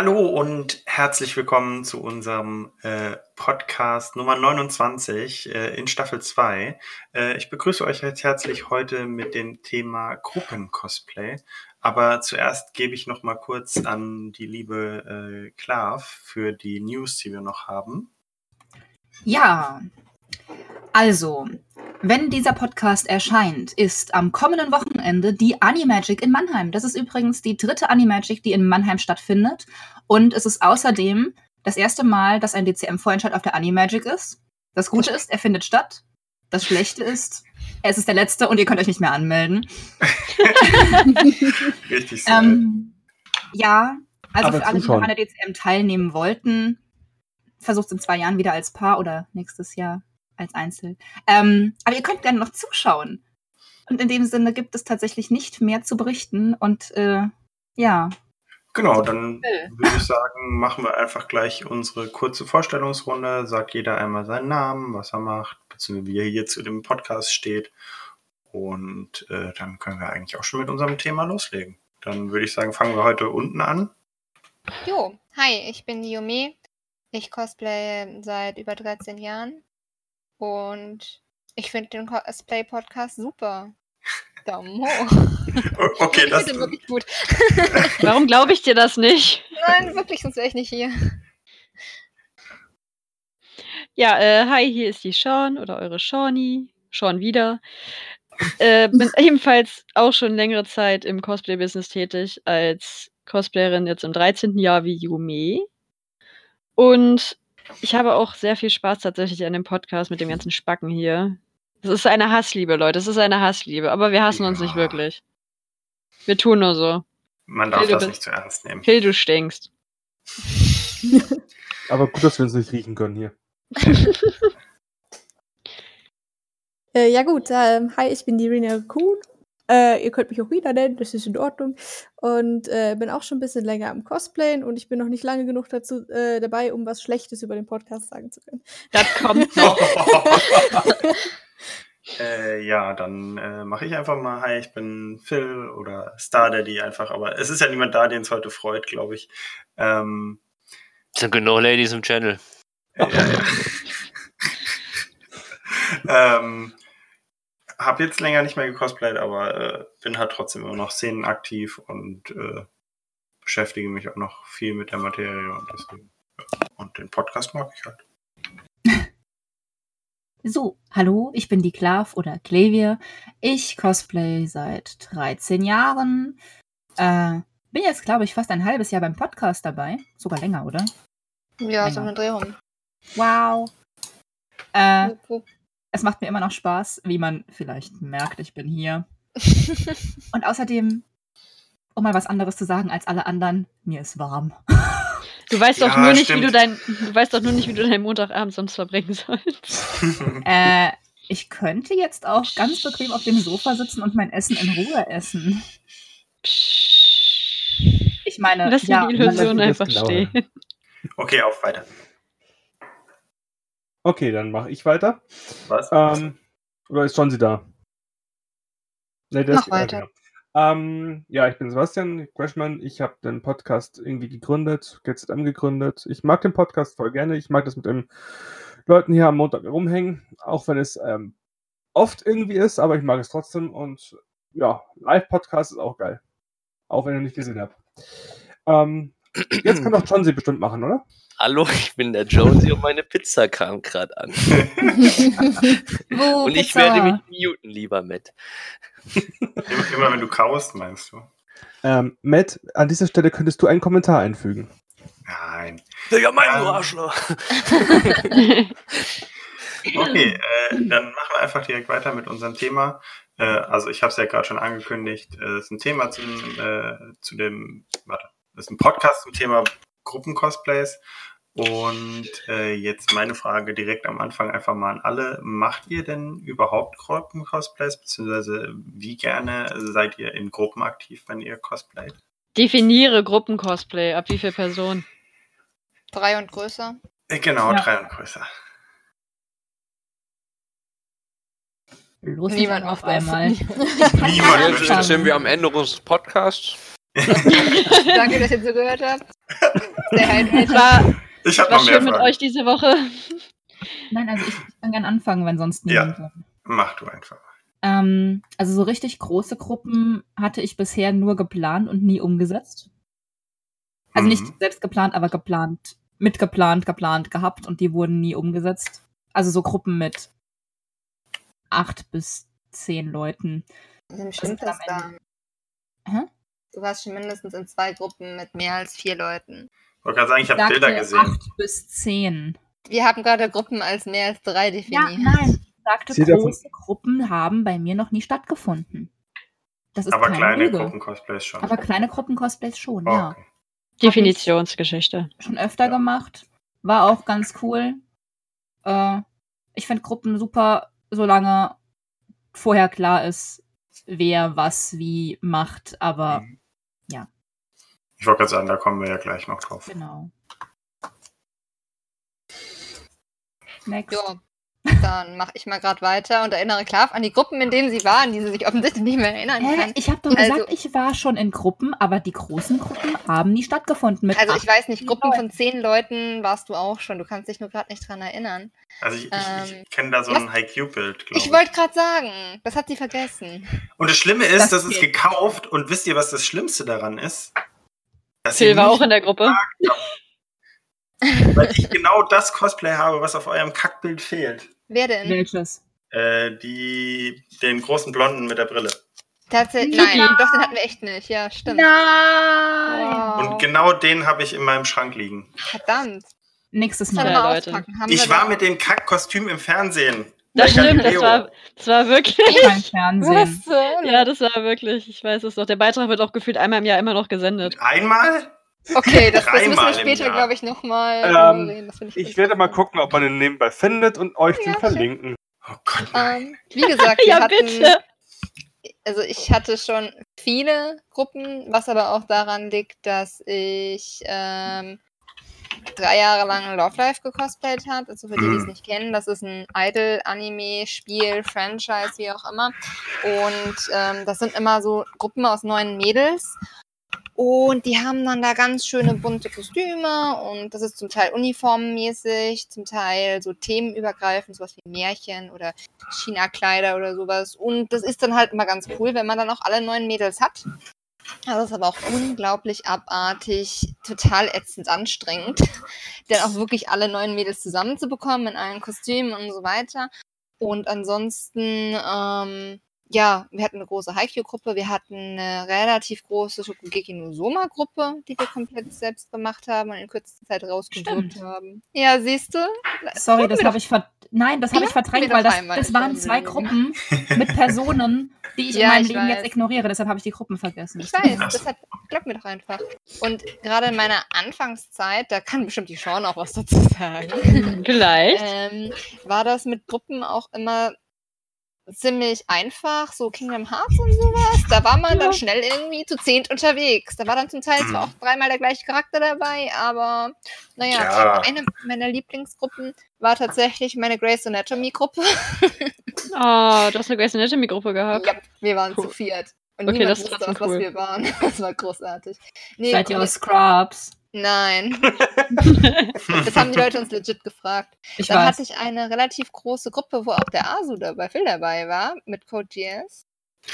Hallo und herzlich willkommen zu unserem äh, Podcast Nummer 29 äh, in Staffel 2. Äh, ich begrüße euch recht herzlich heute mit dem Thema Gruppencosplay. Aber zuerst gebe ich noch mal kurz an die liebe äh, Klav für die News, die wir noch haben. Ja, also, wenn dieser Podcast erscheint, ist am kommenden Wochenende die Animagic in Mannheim. Das ist übrigens die dritte Animagic, die in Mannheim stattfindet. Und es ist außerdem das erste Mal, dass ein DCM-Vorentscheid auf der Animagic ist. Das Gute ist, er findet statt. Das Schlechte ist, es ist der letzte und ihr könnt euch nicht mehr anmelden. Richtig so. Ähm, ja, also Aber für alle, die noch an der DCM teilnehmen wollten, versucht in zwei Jahren wieder als Paar oder nächstes Jahr als Einzel. Ähm, aber ihr könnt gerne noch zuschauen. Und in dem Sinne gibt es tatsächlich nicht mehr zu berichten. Und äh, ja, Genau, dann Äh. würde ich sagen, machen wir einfach gleich unsere kurze Vorstellungsrunde. Sagt jeder einmal seinen Namen, was er macht, beziehungsweise wie er hier zu dem Podcast steht. Und äh, dann können wir eigentlich auch schon mit unserem Thema loslegen. Dann würde ich sagen, fangen wir heute unten an. Jo, hi, ich bin Yume. Ich cosplay seit über 13 Jahren und ich finde den Cosplay-Podcast super. Daumen hoch. Okay, ich das, den wirklich gut. Warum glaube ich dir das nicht? Nein, wirklich, sonst wäre ich nicht hier. Ja, äh, hi, hier ist die Sean oder eure Shawnee. Sean wieder. Äh, bin ebenfalls auch schon längere Zeit im Cosplay-Business tätig, als Cosplayerin jetzt im 13. Jahr wie Yume. Und ich habe auch sehr viel Spaß tatsächlich an dem Podcast mit dem ganzen Spacken hier. Es ist eine Hassliebe, Leute. Es ist eine Hassliebe. Aber wir hassen uns Ja. nicht wirklich. Wir tun nur so. man darf Phil, du das bist- nicht zu ernst nehmen. Hill, du stinkst. Aber gut, dass wir uns nicht riechen können hier. Äh, ja gut, ähm, hi, ich bin die Rina Kuhn. Äh, ihr könnt mich auch wieder nennen, das ist in Ordnung. Und äh, bin auch schon ein bisschen länger am Cosplayen und ich bin noch nicht lange genug dazu äh, dabei, um was Schlechtes über den Podcast sagen zu können. Das kommt noch. äh, ja, dann äh, mache ich einfach mal. Hi, ich bin Phil oder Star Daddy einfach. Aber es ist ja niemand da, den es heute freut, glaube ich. Ähm, Sind genug Ladies im Channel. Ja, ja. ähm, hab jetzt länger nicht mehr gecosplayt, aber äh, bin halt trotzdem immer noch szenenaktiv und äh, beschäftige mich auch noch viel mit der Materie und deswegen. Und den Podcast mag ich halt. So, hallo, ich bin die Klav oder Klavier. Ich cosplay seit 13 Jahren. Äh, bin jetzt, glaube ich, fast ein halbes Jahr beim Podcast dabei. Sogar länger, oder? Ja, so Länger. eine Drehung. Wow. Äh. Es macht mir immer noch Spaß, wie man vielleicht merkt, ich bin hier. Und außerdem, um mal was anderes zu sagen als alle anderen, mir ist warm. Du weißt doch Ja, nur nicht, wie du dein, du weißt doch nur nicht, wie du deinen Montagabend sonst verbringen sollst. Äh, ich könnte jetzt auch ganz bequem auf dem Sofa sitzen und mein Essen in Ruhe essen. Ich meine, Lass ja, die Illusion einfach stehen. okay, auf weiter. Okay, dann mache ich weiter. Was? Ähm, oder ist schon sie da? Nee, der Mach ist- weiter. Ja, genau. ähm, ja, ich bin Sebastian Crashman. Ich habe den Podcast irgendwie gegründet, GZM gegründet. Ich mag den Podcast voll gerne. Ich mag das mit den Leuten hier am Montag rumhängen, auch wenn es ähm, oft irgendwie ist, aber ich mag es trotzdem. Und ja, Live-Podcast ist auch geil. Auch wenn ihr nicht gesehen habt. Ähm, jetzt kann doch John sie bestimmt machen, oder? Hallo, ich bin der Jonesy und meine Pizza kam gerade an. Und ich Pizza? werde mich muten, lieber Matt. Immer, wenn du kaust, meinst du? Ähm, Matt, an dieser Stelle könntest du einen Kommentar einfügen. Nein. Digga, mein Ähm. du Arschloch. Okay, äh, dann machen wir einfach direkt weiter mit unserem Thema. Äh, also ich habe es ja gerade schon angekündigt, äh, es ist ein Thema zum, äh, zu dem, warte, es ist ein Podcast zum Thema Gruppencosplays. Und äh, jetzt meine Frage direkt am Anfang einfach mal an alle. Macht ihr denn überhaupt Gruppencosplays? Beziehungsweise wie gerne seid ihr in Gruppen aktiv, wenn ihr cosplayt? Definiere Gruppencosplay. Ab wie viel Personen? Drei und größer. Äh, genau, Ja. drei und größer. Los Niemand auf einmal. Niemand. Jetzt sind wir am Ende unseres Podcasts. Danke, dass ihr zugehört habt. Hydrated. war, Ich habe war noch mehr schön mit Fragen. euch diese Woche. Nein, also ich kann gerne anfangen, wenn sonst Ja. niemand will. Mach du einfach. Ähm, also so richtig große Gruppen hatte ich bisher nur geplant und nie umgesetzt. Also Mhm. nicht selbst geplant, aber geplant, mitgeplant, geplant gehabt und die wurden nie umgesetzt. Also so Gruppen mit acht bis zehn Leuten. Wie stimmt das da? Hä? Du warst schon mindestens in zwei Gruppen mit mehr als vier Leuten. Ich wollte gerade sagen, ich habe Bilder gesehen. acht bis zehn. Wir haben gerade Gruppen als mehr als drei Ja, definiert. nein. Sagte, davon- große Gruppen haben bei mir noch nie stattgefunden. Das ist Aber kleine Lüge. Gruppen-Cosplays schon. Aber kleine Gruppen-Cosplays schon, Oh, ja. okay. Definitionsgeschichte. Schon öfter Ja. gemacht. War auch ganz cool. Äh, ich finde Gruppen super, solange vorher klar ist, wer was wie macht. Aber Mhm. Ich wollte gerade sagen, da kommen wir ja gleich noch drauf. genau. Next. Jo, dann mache ich mal gerade weiter und erinnere Klav an die Gruppen, in denen sie waren, die sie sich offensichtlich nicht mehr erinnern Hä? kann. Ich habe doch Also- gesagt, ich war schon in Gruppen, aber die großen Gruppen haben nie stattgefunden. Mit Also ich weiß nicht, Gruppen Leuten. von zehn Leuten warst du auch schon. Du kannst dich nur gerade nicht dran erinnern. Also ich, Ähm, ich kenne da so ein Haiku-Bild, glaube Ich ich. wollte gerade sagen, das hat sie vergessen. Und das Schlimme ist, Das das, ist gekauft und wisst ihr, was das Schlimmste daran ist? Dass Phil ihr war auch in der Gruppe. weil ich genau das Cosplay habe, was auf eurem Kackbild fehlt. Wer denn? Welches? Äh, die, den großen Blonden mit der Brille. Tatsächlich. Nein. Nein, doch, den hatten wir echt nicht. Ja, stimmt. Nein! Wow. Und genau den habe ich in meinem Schrank liegen. Verdammt. Nächstes Mal. Leute. Ich war mit dem Kackkostüm im Fernsehen. Das stimmt, das war, das war wirklich. Fernsehen. Was? Ja, das war wirklich, ich weiß es noch. Der Beitrag wird auch gefühlt einmal im Jahr immer noch gesendet. Einmal? Okay, das, das müssen wir später, glaube ich, nochmal Ähm, Ich ganz werde mal gucken, ob man den nebenbei findet und euch den Ja, verlinken. Oh Gott, nein. Ähm, wie gesagt, wir Ja, hatten, bitte. also ich hatte schon viele Gruppen, was aber auch daran liegt, dass ich ähm, drei Jahre lang Love Life gecosplayt habe. Also für die, die es Mhm. nicht kennen, das ist ein Idol-Anime-Spiel, Franchise, wie auch immer. Und ähm, das sind immer so Gruppen aus neun Mädels. Und die haben dann da ganz schöne bunte Kostüme und das ist zum Teil uniformmäßig, zum Teil so themenübergreifend, sowas wie Märchen oder China-Kleider oder sowas. Und das ist dann halt immer ganz cool, wenn man dann auch alle neun Mädels hat. Das ist aber auch unglaublich abartig, total ätzend anstrengend, dann auch wirklich alle neun Mädels zusammenzubekommen in allen Kostümen und so weiter. Und ansonsten, ähm, ja, wir hatten eine große Haikyuu-Gruppe, wir hatten eine relativ große Shokugeki no Soma-Gruppe, die wir komplett selbst gemacht haben und in kürzester Zeit rausgewirkt haben. Ja, siehst du? Sorry, das habe ich ver Nein, das habe ich verdrängt, weil das, das waren zwei. Gruppen mit Personen, die ich Ja, in meinem ich Leben jetzt weiß. ignoriere. Deshalb habe ich die Gruppen vergessen. Ich Das- weiß, deshalb glaub mir doch einfach. Und gerade in meiner Anfangszeit, da kann bestimmt die Sean auch was dazu sagen, Vielleicht. ähm, war das mit Gruppen auch immer ziemlich einfach, so Kingdom Hearts und sowas. Da war man dann schnell irgendwie zu zehnt unterwegs. Da war dann zum Teil zwar Mhm. auch dreimal der gleiche Charakter dabei, aber naja, Ja. eine meiner Lieblingsgruppen war tatsächlich meine Grey's Anatomy Gruppe. Oh, du hast eine Grey's Anatomy-Gruppe gehabt. Ja, wir waren Cool. zu viert. Und Okay, niemand das wusste, was cool. wir waren. Das war großartig. Nee, Seid ihr aus Scrubs? Nein. Das haben die Leute uns legit gefragt. Ich Dann weiß. hatte ich eine relativ große Gruppe, wo auch der Asu dabei, Phil dabei war, mit Code GS.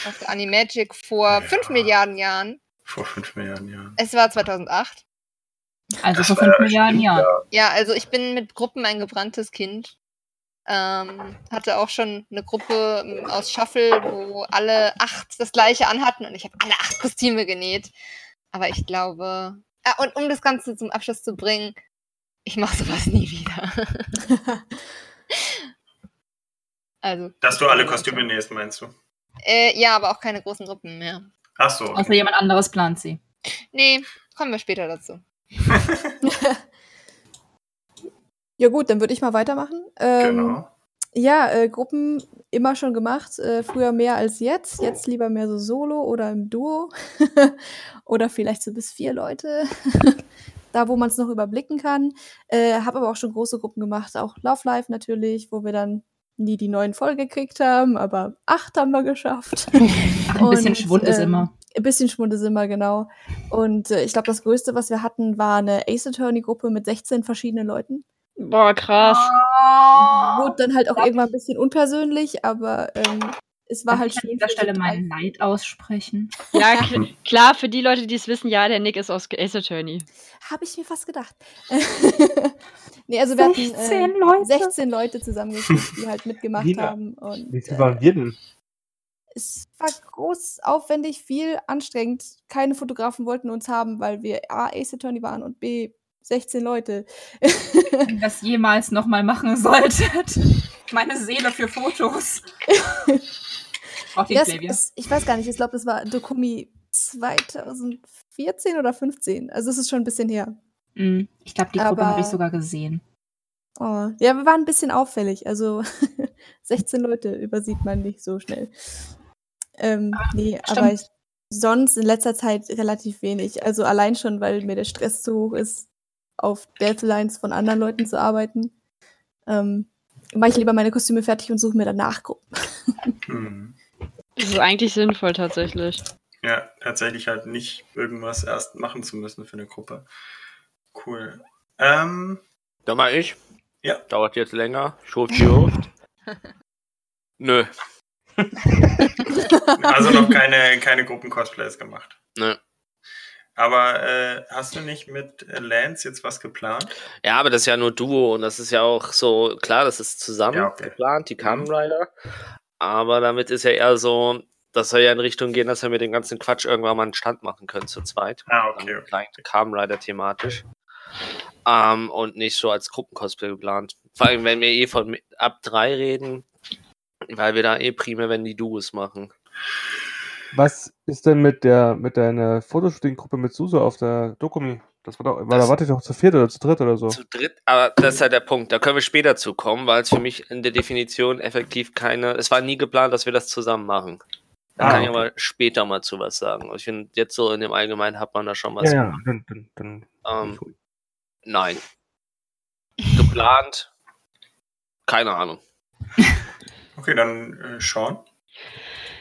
Auf der Animagic vor Ja. 5 Milliarden Jahren. Vor fünf Milliarden Jahren. Es war 2008. Also Das vor war fünf ja Milliarden stimmt, Jahren. Ja, also ich bin mit Gruppen ein gebranntes Kind. Ähm, hatte auch schon eine Gruppe ähm, aus Shuffle, wo alle acht das gleiche anhatten und ich habe alle acht Kostüme genäht. Aber ich glaube. Ah, und um das Ganze zum Abschluss zu bringen, ich mache sowas nie wieder. also. Dass du alle Kostüme nähst, meinst du? Äh, ja, aber auch keine großen Gruppen mehr. Ach so. Außer jemand anderes plant sie. Nee, kommen wir später dazu. Ja gut, dann würde ich mal weitermachen. Ähm, Genau. Ja, äh, Gruppen immer schon gemacht. Äh, früher mehr als jetzt. Jetzt lieber mehr so solo oder im Duo. oder vielleicht so bis vier Leute. da, wo man es noch überblicken kann. Äh, Habe aber auch schon große Gruppen gemacht. Auch Love Life natürlich, wo wir dann nie die neuen voll gekriegt haben. Aber acht haben wir geschafft. Ach, ein bisschen Und, Schwund ist ähm, immer. Ein bisschen Schmunde sind wir, genau. Und äh, ich glaube, das Größte, was wir hatten, war eine Ace Attorney-Gruppe mit 16 verschiedenen Leuten. Boah, krass. Wurde dann halt auch irgendwann ein bisschen unpersönlich, aber ähm, es war Darf halt ich an schön. dieser für Stelle meinen Neid aussprechen. Ja, kl klar, für die Leute, die es wissen, ja, der Nick ist aus Ace Attorney. Habe ich mir fast gedacht. nee, also wir 16 hatten äh, Leute. 16 Leute zusammengekriegt, die halt mitgemacht Lina, haben. Und, Wie viel äh, waren wir denn? es war groß, aufwendig, viel, anstrengend. Keine Fotografen wollten uns haben, weil wir A, Ace Attorney waren und B, 16 Leute. Wenn ihr das jemals nochmal machen solltet. Meine Seele für Fotos. Ihr Das ist, ich weiß gar nicht, ich glaube, das war Dokumi 2014 oder 15. Also es ist schon ein bisschen her. Mm, Ich glaube, die Gruppe habe ich sogar gesehen. Oh, ja, wir waren ein bisschen auffällig. Also 16 Leute übersieht man nicht so schnell. Ähm, nee, stimmt. aber ich, sonst in letzter Zeit relativ wenig. Also allein schon, weil mir der Stress zu hoch ist, auf Deadlines von anderen Leuten zu arbeiten. Ähm, mache ich lieber meine Kostüme fertig und suche mir danach Gruppen. Das ist eigentlich sinnvoll tatsächlich. Ja, tatsächlich halt nicht irgendwas erst machen zu müssen für eine Gruppe. Cool. Ähm, Da mal ich. Ja. Dauert jetzt länger. Die hoch. Nö. also noch keine, keine Gruppen-Cosplays gemacht. Nö. Aber äh, hast du nicht mit äh, Lance jetzt was geplant? Ja, aber das ist ja nur Duo und das ist ja auch so, klar, das ist zusammen Ja, okay. geplant, die Kamen Rider. Aber damit ist ja eher so, das soll ja in Richtung gehen, dass wir mit dem ganzen Quatsch irgendwann mal einen Stand machen können zu zweit. Ah, okay. okay. Klein Kamen Rider thematisch. Ähm, und nicht so als Gruppencosplay geplant. Vor allem, wenn wir eh von ab drei reden, weil wir da eh primär, wenn die Duos machen. Was ist denn mit der mit deiner Fotoshooting-Gruppe mit Suso auf der Dokumi? Das war doch, weil da Das- warte ich doch zu viert oder zu dritt oder so. Zu dritt, aber das ist halt der Punkt. Da können wir später zu kommen, weil es für mich in der Definition effektiv keine. Es war nie geplant, dass wir das zusammen machen. Da Ah, kann ich okay. aber später mal zu was sagen. Ich finde, jetzt so in dem Allgemeinen hat man da schon was. Ja, ja, dann, dann, dann Ähm, nein. Geplant. Keine Ahnung. Okay, dann äh, Sean.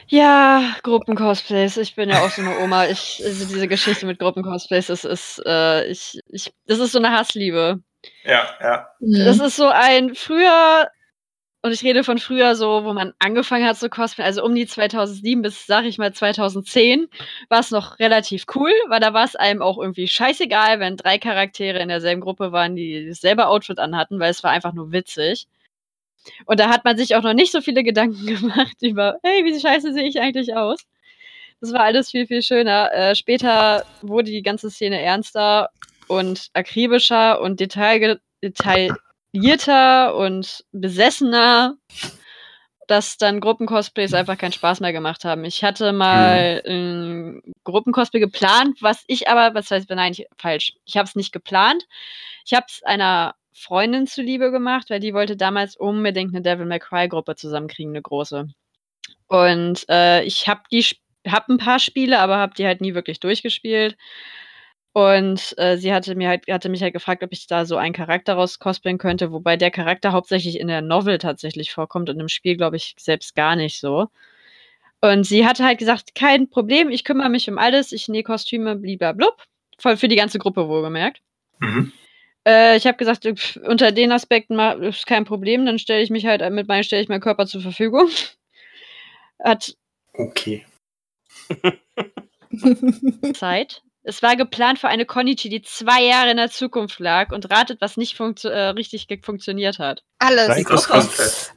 Ja, Gruppencosplays. Ich bin ja auch so eine Oma. Ich, also diese Geschichte mit Gruppencosplays, das ist, äh, ich, ich, das ist so eine Hassliebe. Ja, ja. Das ist so ein früher, und ich rede von früher so, wo man angefangen hat zu cosplayen, also um die 2007 bis, sag ich mal, 2010, war es noch relativ cool, weil da war es einem auch irgendwie scheißegal, wenn drei Charaktere in derselben Gruppe waren, die dasselbe Outfit anhatten, weil es war einfach nur witzig. Und da hat man sich auch noch nicht so viele Gedanken gemacht über, hey, wie scheiße sehe ich eigentlich aus? Das war alles viel, viel schöner. Äh, später wurde die ganze Szene ernster und akribischer und detail detaillierter und besessener, dass dann Gruppencosplays einfach keinen Spaß mehr gemacht haben. Ich hatte mal ein Gruppencosplay geplant, was ich aber, was heißt, nein, ich, falsch. Ich habe es nicht geplant. Ich habe es einer Freundin zuliebe gemacht, weil die wollte damals unbedingt eine Devil May Cry Gruppe zusammenkriegen, eine große. Und äh, ich habe die hab ein paar Spiele, aber habe die halt nie wirklich durchgespielt. Und äh, sie hatte mir halt, hatte mich halt gefragt, ob ich da so einen Charakter raus könnte, wobei der Charakter hauptsächlich in der Novel tatsächlich vorkommt und im Spiel, glaube ich, selbst gar nicht so. Und sie hatte halt gesagt, kein Problem, ich kümmere mich um alles, ich nähe Kostüme, blub. Voll für die ganze Gruppe wohlgemerkt. Mhm. Äh, ich habe gesagt, pf, unter den Aspekten ist kein Problem, dann stelle ich mich halt mit meinem, stelle ich meinen Körper zur Verfügung. Hat Okay. Zeit. Es war geplant für eine Konichi, die zwei Jahre in der Zukunft lag und ratet, was nicht funktio äh, richtig funktioniert hat. Alles.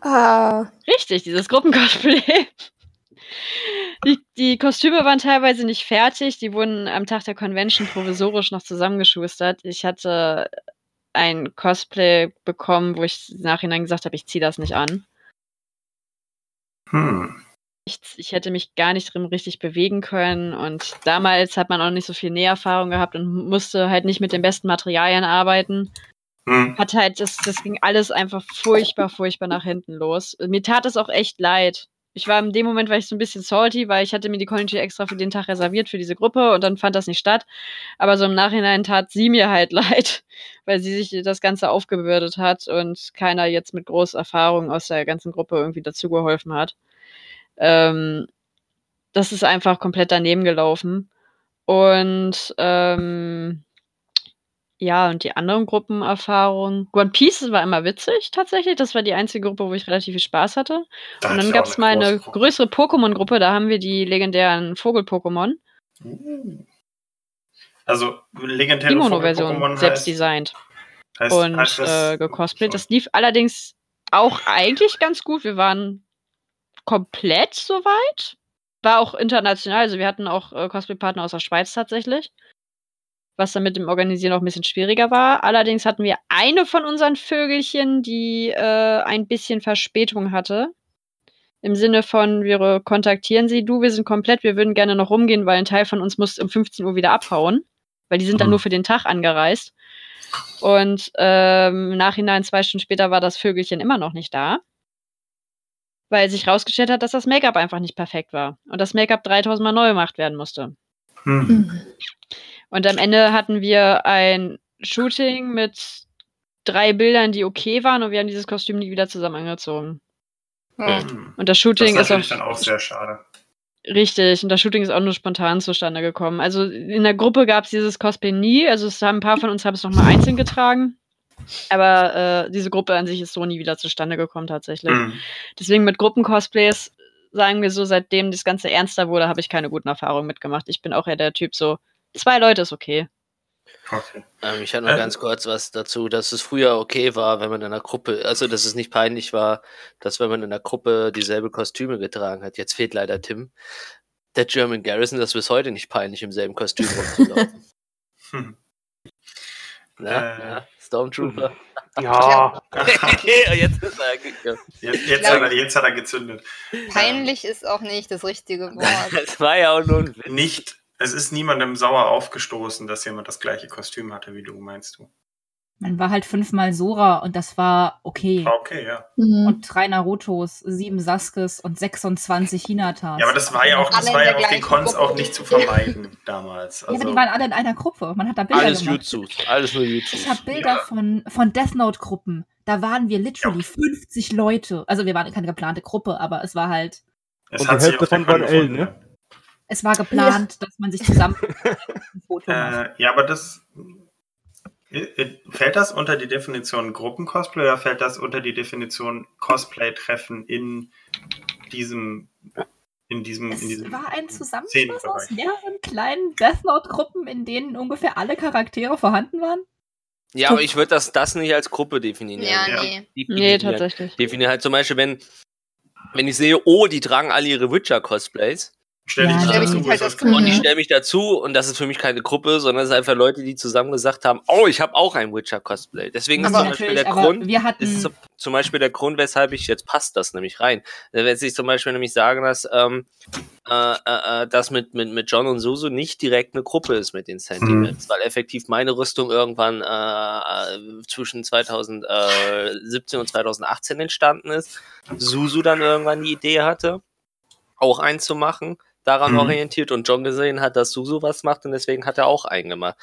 Ah, Richtig, dieses Gruppencosplay. Die, die Kostüme waren teilweise nicht fertig, die wurden am Tag der Convention provisorisch noch zusammengeschustert. Ich hatte ein Cosplay bekommen, wo ich im Nachhinein gesagt habe, ich ziehe das nicht an. Hm. Ich, ich hätte mich gar nicht drin richtig bewegen können und damals hat man auch nicht so viel Näherfahrung gehabt und musste halt nicht mit den besten Materialien arbeiten. Hm. Hat halt, das, das ging alles einfach furchtbar, furchtbar nach hinten los. Mir tat es auch echt leid. Ich war in dem Moment, war ich so ein bisschen salty, weil ich hatte mir die Konichi extra für den Tag reserviert für diese Gruppe und dann fand das nicht statt. Aber so im Nachhinein tat sie mir halt leid, weil sie sich das Ganze aufgebürdet hat und keiner jetzt mit großer Erfahrung aus der ganzen Gruppe irgendwie dazugeholfen hat. Ähm, das ist einfach komplett daneben gelaufen. Und ähm, ja, und die anderen Gruppenerfahrungen. One Piece war immer witzig, tatsächlich. Das war die einzige Gruppe, wo ich relativ viel Spaß hatte. Da und dann gab es mal eine größere Pokémon-Gruppe, da haben wir die legendären Vogel-Pokémon. Uh. Also legendäre Vogel-Pokémon selbst designt heißt, und heißt das, äh, gecosplayt. Das lief allerdings auch eigentlich ganz gut. Wir waren komplett soweit. War auch international, also wir hatten auch äh, Cosplay-Partner aus der Schweiz tatsächlich. Was dann mit dem Organisieren auch ein bisschen schwieriger war. Allerdings hatten wir eine von unseren Vögelchen, die äh, ein bisschen Verspätung hatte. Im Sinne von, wir kontaktieren sie, du, wir sind komplett, wir würden gerne noch rumgehen, weil ein Teil von uns muss um 15 Uhr wieder abhauen. Weil die sind dann Mhm. nur für den Tag angereist. Und ähm, im Nachhinein, zwei Stunden später, war das Vögelchen immer noch nicht da. Weil sich rausgestellt hat, dass das Make-up einfach nicht perfekt war. Und das Make-up 3000 Mal neu gemacht werden musste. hm. Mhm. Und am Ende hatten wir ein Shooting mit drei Bildern, die okay waren, und wir haben dieses Kostüm nie wieder zusammen angezogen. Hm. Und das Das Shooting ist ist, natürlich auch dann auch sehr schade. richtig. Und das Shooting ist auch nur spontan zustande gekommen. Also in der Gruppe gab es dieses Cosplay nie. Also es haben ein paar von uns haben es nochmal einzeln getragen. Aber äh, diese Gruppe an sich ist so nie wieder zustande gekommen tatsächlich. Hm. Deswegen mit Gruppencosplays, sagen wir so, seitdem das Ganze ernster wurde, habe ich keine guten Erfahrungen mitgemacht. Ich bin auch eher der Typ so, zwei Leute ist okay. Okay. Ähm, ich hatte noch Äh. ganz kurz was dazu, dass es früher okay war, wenn man in einer Gruppe, also dass es nicht peinlich war, dass wenn man in einer Gruppe dieselbe Kostüme getragen hat. Jetzt fehlt leider Tim. Der German Garrison, das ist bis heute nicht peinlich, im selben Kostüm rumzulaufen. Hm. Na, Äh. na, Stormtrooper. Ja, okay, jetzt ist er ja. Jetzt, jetzt, hat er, jetzt hat er gezündet. Peinlich ist auch nicht das richtige Wort. Das war ja auch nur ein Witz. Nicht, es ist niemandem sauer aufgestoßen, dass jemand das gleiche Kostüm hatte wie du, meinst du? Man war halt fünfmal Sora und das war okay. War okay, ja. Mhm. Und drei Narutos, sieben Saskes und 26 Hinatas. Ja, aber das war ja auch, das war ja auf den Cons Gruppe. auch nicht zu vermeiden damals. Ja, aber Also, die waren alle in einer Gruppe. Man hat da Bilder Alles gemacht. YouTube, alles nur YouTube. Ich habe Bilder Ja. von, von Death Note-Gruppen. Da waren wir literally 50 Leute. Also wir waren keine geplante Gruppe, aber es war halt, es Und hat die sich Hälfte davon waren Con L, ne? Es war geplant, dass man sich zusammen ein Foto macht. Äh, ja, aber das. äh, äh, Fällt das unter die Definition Gruppen-Cosplay oder fällt das unter die Definition Cosplay-Treffen in diesem. In diesem, in Es diesem war ein Zusammenschluss aus mehreren kleinen Death Note-Gruppen, in denen ungefähr alle Charaktere vorhanden waren. Ja, aber ich würde das, das nicht als Gruppe definieren. Ja, Ja. nee. Die- Nee, definieren- tatsächlich. Definieren halt zum Beispiel, wenn, wenn ich sehe, oh, die tragen alle ihre Witcher-Cosplays Stell dich Ja, nicht stell dazu, mich halt ich das und ich Mhm. stelle mich dazu und das ist für mich keine Gruppe, sondern es sind einfach Leute, die zusammen gesagt haben, oh, ich habe auch ein Witcher-Cosplay. Deswegen ist zum Beispiel der Grund, wir hatten. das ist zum Beispiel der Grund, weshalb ich, jetzt passt das nämlich rein, wenn ich zum Beispiel nämlich sagen, dass ähm, äh, äh, äh, das mit, mit, mit John und Susu nicht direkt eine Gruppe ist mit den Sentinels, weil effektiv meine Rüstung irgendwann äh, äh, zwischen 2017 und 2018 entstanden ist. Susu dann irgendwann die Idee hatte, auch einen zu machen, daran Mhm. orientiert und John gesehen hat, dass Susu was macht und deswegen hat er auch einen gemacht.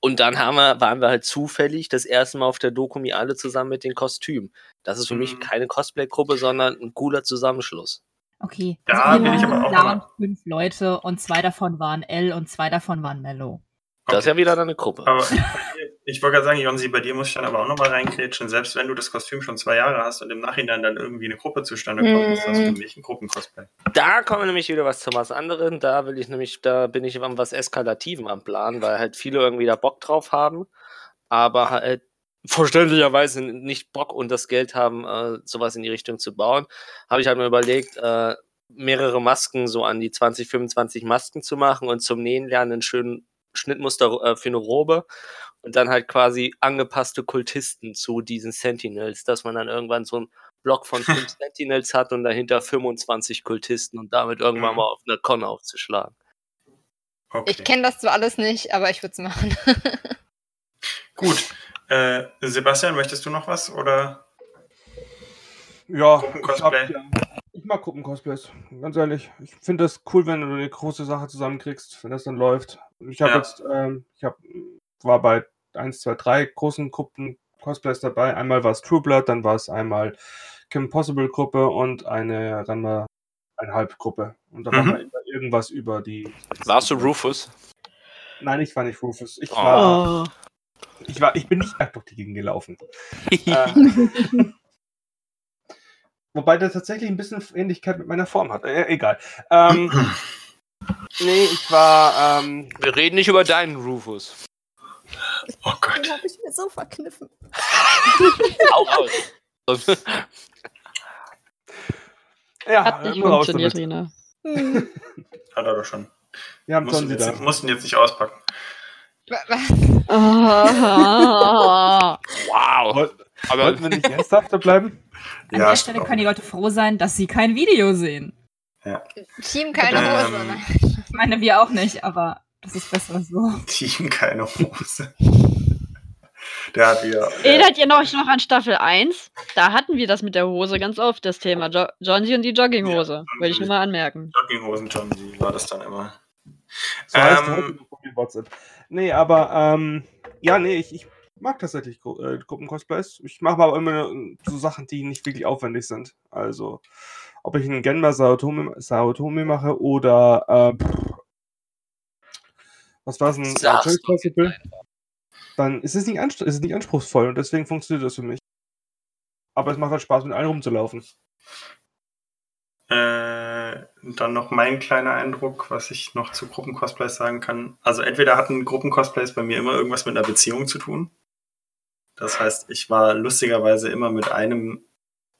Und dann haben wir, waren wir halt zufällig das erste Mal auf der Dokumi alle zusammen mit den Kostümen. Das ist für mich Mhm. keine Cosplay-Gruppe, sondern ein cooler Zusammenschluss. Okay. Da also bin ich aber waren auch immer- fünf Leute und zwei davon waren L und zwei davon waren Mellow. Das ist ja wieder dann eine Gruppe. Aber ich wollte gerade sagen, Jonsi, bei dir muss ich dann aber auch nochmal reinkrätschen. Selbst wenn du das Kostüm schon zwei Jahre hast und im Nachhinein dann irgendwie eine Gruppe zustande kommt, ist das für Mhm. mich ein Gruppencosplay. Da kommen wir nämlich wieder was zu was anderem. Da will ich nämlich, da bin ich an was Eskalativen am Plan, weil halt viele irgendwie da Bock drauf haben, aber halt verständlicherweise nicht Bock und das Geld haben, äh, sowas in die Richtung zu bauen. Habe ich halt mir überlegt, äh, mehrere Masken, so an die 20, 25 Masken zu machen und zum Nähen lernen einen schönen Schnittmuster äh, für eine Robe und dann halt quasi angepasste Kultisten zu diesen Sentinels, dass man dann irgendwann so ein Block von fünf Sentinels hat und dahinter 25 Kultisten und damit irgendwann Mhm. mal auf einer Con aufzuschlagen. Okay. Ich kenne das zwar alles nicht, aber ich würde es machen. Gut. Äh, Sebastian, möchtest du noch was? Oder? Ja, ich, Gruppencosplay. hab, ja, ich mag Gruppencosplays, ganz ehrlich. Ich finde das cool, wenn du eine große Sache zusammenkriegst, wenn das dann läuft. Ich habe Ja. jetzt, ähm, ich hab, war bei 1, 2, 3 großen Gruppen Cosplays dabei. Einmal war es True Blood, dann war es einmal Kim Possible Gruppe und eine Ranma einhalb Gruppe. Und da Mhm. wir immer irgendwas über die. Warst du Rufus? Nein, ich war nicht Rufus. Ich war, Oh. ich war, ich bin nicht die Gegend gelaufen. Äh, wobei der tatsächlich ein bisschen Ähnlichkeit mit meiner Form hat. Äh, egal. Ähm, nee, ich war, ähm, Wir reden nicht über deinen Rufus. Oh Gott. Den habe ich mir so verkniffen. Hau raus. ja, Hat nicht funktioniert. Rina. Hm. Hat er doch schon. Wir haben Mussten jetzt, mussten jetzt nicht auspacken. Wow. Aber Wollten wir nicht ernsthafter bleiben? An Ja, der Stelle können die Leute froh sein, dass sie kein Video sehen. Team keine Ähm, Hose. ne? Ich meine, wir auch nicht, aber das ist besser so. Team keine Hose. Der hat wieder. Erinnert ihr euch noch an Staffel 1? Da hatten wir das mit der Hose ganz oft, das Thema. Jo Johnsy und die Jogginghose. Wollte ich nur mal anmerken. Jogginghosen John, die war das dann immer. So heißt Ähm, WhatsApp. Nee, aber ähm, ja, nee, ich, ich mag tatsächlich Gru äh, Gruppen-Cosplays. Ich mache aber immer so Sachen, die nicht wirklich aufwendig sind. Also, ob ich einen Genma Saotome, Saotome mache oder äh, pff, was war es ein Possible, dann ist es, nicht ist es nicht anspruchsvoll und deswegen funktioniert das für mich. Aber es macht halt Spaß, mit allen rumzulaufen. Äh, dann noch mein kleiner Eindruck, was ich noch zu Gruppencosplays sagen kann. Also entweder hatten Gruppencosplays bei mir immer irgendwas mit einer Beziehung zu tun. Das heißt, ich war lustigerweise immer mit einem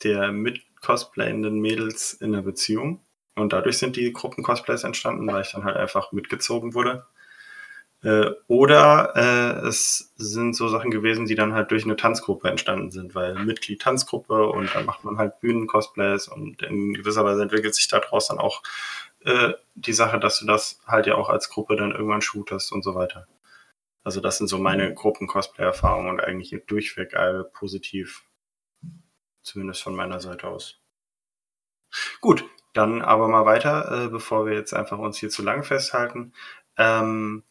der mitcosplayenden Mädels in einer Beziehung. Und dadurch sind die Gruppencosplays entstanden, weil ich dann halt einfach mitgezogen wurde. Äh, oder äh, es sind so Sachen gewesen, die dann halt durch eine Tanzgruppe entstanden sind, weil Mitglied Tanzgruppe und dann macht man halt Bühnen-Cosplays und in gewisser Weise entwickelt sich daraus dann auch äh, die Sache, dass du das halt ja auch als Gruppe dann irgendwann shootest und so weiter. Also das sind so meine Gruppen-Cosplay-Erfahrungen und eigentlich durchweg alle positiv. Zumindest von meiner Seite aus. Gut, dann aber mal weiter, äh, bevor wir jetzt einfach uns hier zu lang festhalten. Ähm,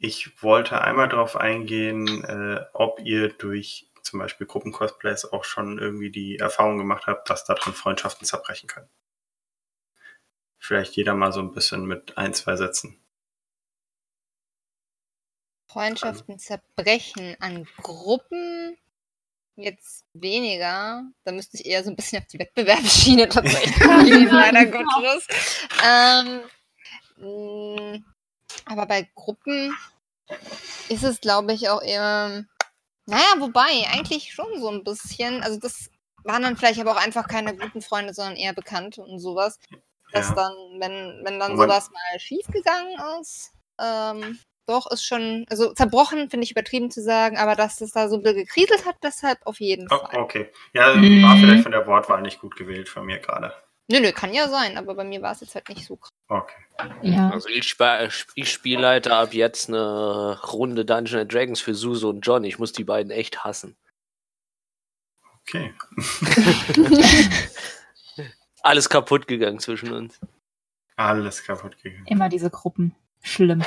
ich wollte einmal darauf eingehen, äh, ob ihr durch zum Beispiel Gruppencosplays auch schon irgendwie die Erfahrung gemacht habt, dass daran Freundschaften zerbrechen können. Vielleicht jeder mal so ein bisschen mit ein, zwei Sätzen. Freundschaften zerbrechen an Gruppen jetzt weniger. Da müsste ich eher so ein bisschen auf die Wettbewerbsschiene tatsächlich gehen, leider Gottes. Ähm, aber bei Gruppen ist es, glaube ich, auch eher. Naja, wobei, eigentlich schon so ein bisschen. Also, das waren dann vielleicht aber auch einfach keine guten Freunde, sondern eher Bekannte und sowas. Dass Ja. dann, wenn, wenn dann sowas mal schiefgegangen ist, ähm, doch, ist schon, also zerbrochen finde ich übertrieben zu sagen, aber dass es da so ein bisschen gekriselt hat, deshalb auf jeden Oh, Fall. okay. Ja, Mhm. war vielleicht von der Wortwahl nicht gut gewählt von mir gerade. Nö, nö, kann ja sein, aber bei mir war es jetzt halt nicht so krass. Okay. Ja. Also ich, ich spiele leider ab jetzt eine Runde Dungeons and Dragons für Suso und John. Ich muss die beiden echt hassen. Okay. Alles kaputt gegangen zwischen uns. Alles kaputt gegangen. Immer diese Gruppen. Schlimm.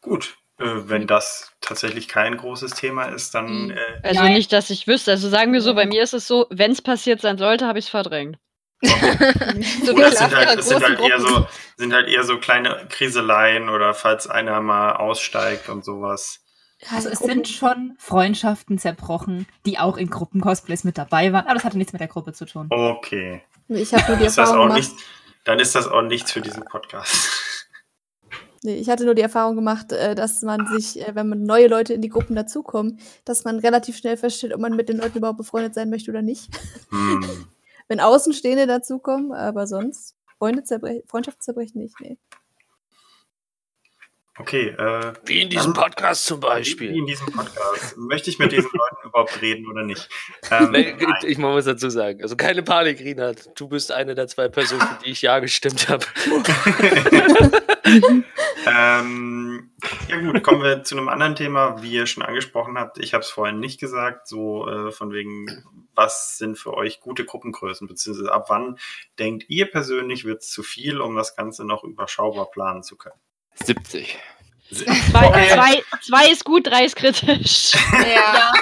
Gut. Äh, wenn das tatsächlich kein großes Thema ist, dann Mhm. äh, Also nicht, dass ich wüsste. Also sagen wir so, bei mir ist es so, wenn es passiert sein sollte, habe ich es verdrängt. So Oder es sind halt, es sind halt eher so, sind halt eher so kleine Kriseleien oder falls einer mal aussteigt und sowas. Also es sind schon Freundschaften zerbrochen, die auch in Gruppen-Cosplays mit dabei waren, aber das hatte nichts mit der Gruppe zu tun. Okay. Ich habe nur die Ist Erfahrung gemacht. nicht, dann ist das auch nichts für diesen Podcast. Nee, ich hatte nur die Erfahrung gemacht, äh, dass man sich, äh, wenn man neue Leute in die Gruppen dazukommen, dass man relativ schnell feststellt, ob man mit den Leuten überhaupt befreundet sein möchte oder nicht. Hm. Wenn Außenstehende dazukommen, aber sonst Freunde zerbre Freundschaften zerbrechen nicht, nee. Okay, äh, Wie in diesem Dann- Podcast zum wie Beispiel. in diesem Podcast. Möchte ich mit diesen Leuten überhaupt reden oder nicht? Ähm, Nee, nein. ich muss dazu sagen, also keine Panik, Rinat. Du bist eine der zwei Personen, für die ich ja gestimmt habe. ähm, ja gut, kommen wir zu einem anderen Thema, wie ihr schon angesprochen habt. Ich habe es vorhin nicht gesagt, so äh, von wegen, was sind für euch gute Gruppengrößen, beziehungsweise ab wann denkt ihr persönlich, wird es zu viel, um das Ganze noch überschaubar planen zu können? 70. Zwei, Okay. zwei, zwei ist gut, drei ist kritisch. Ja,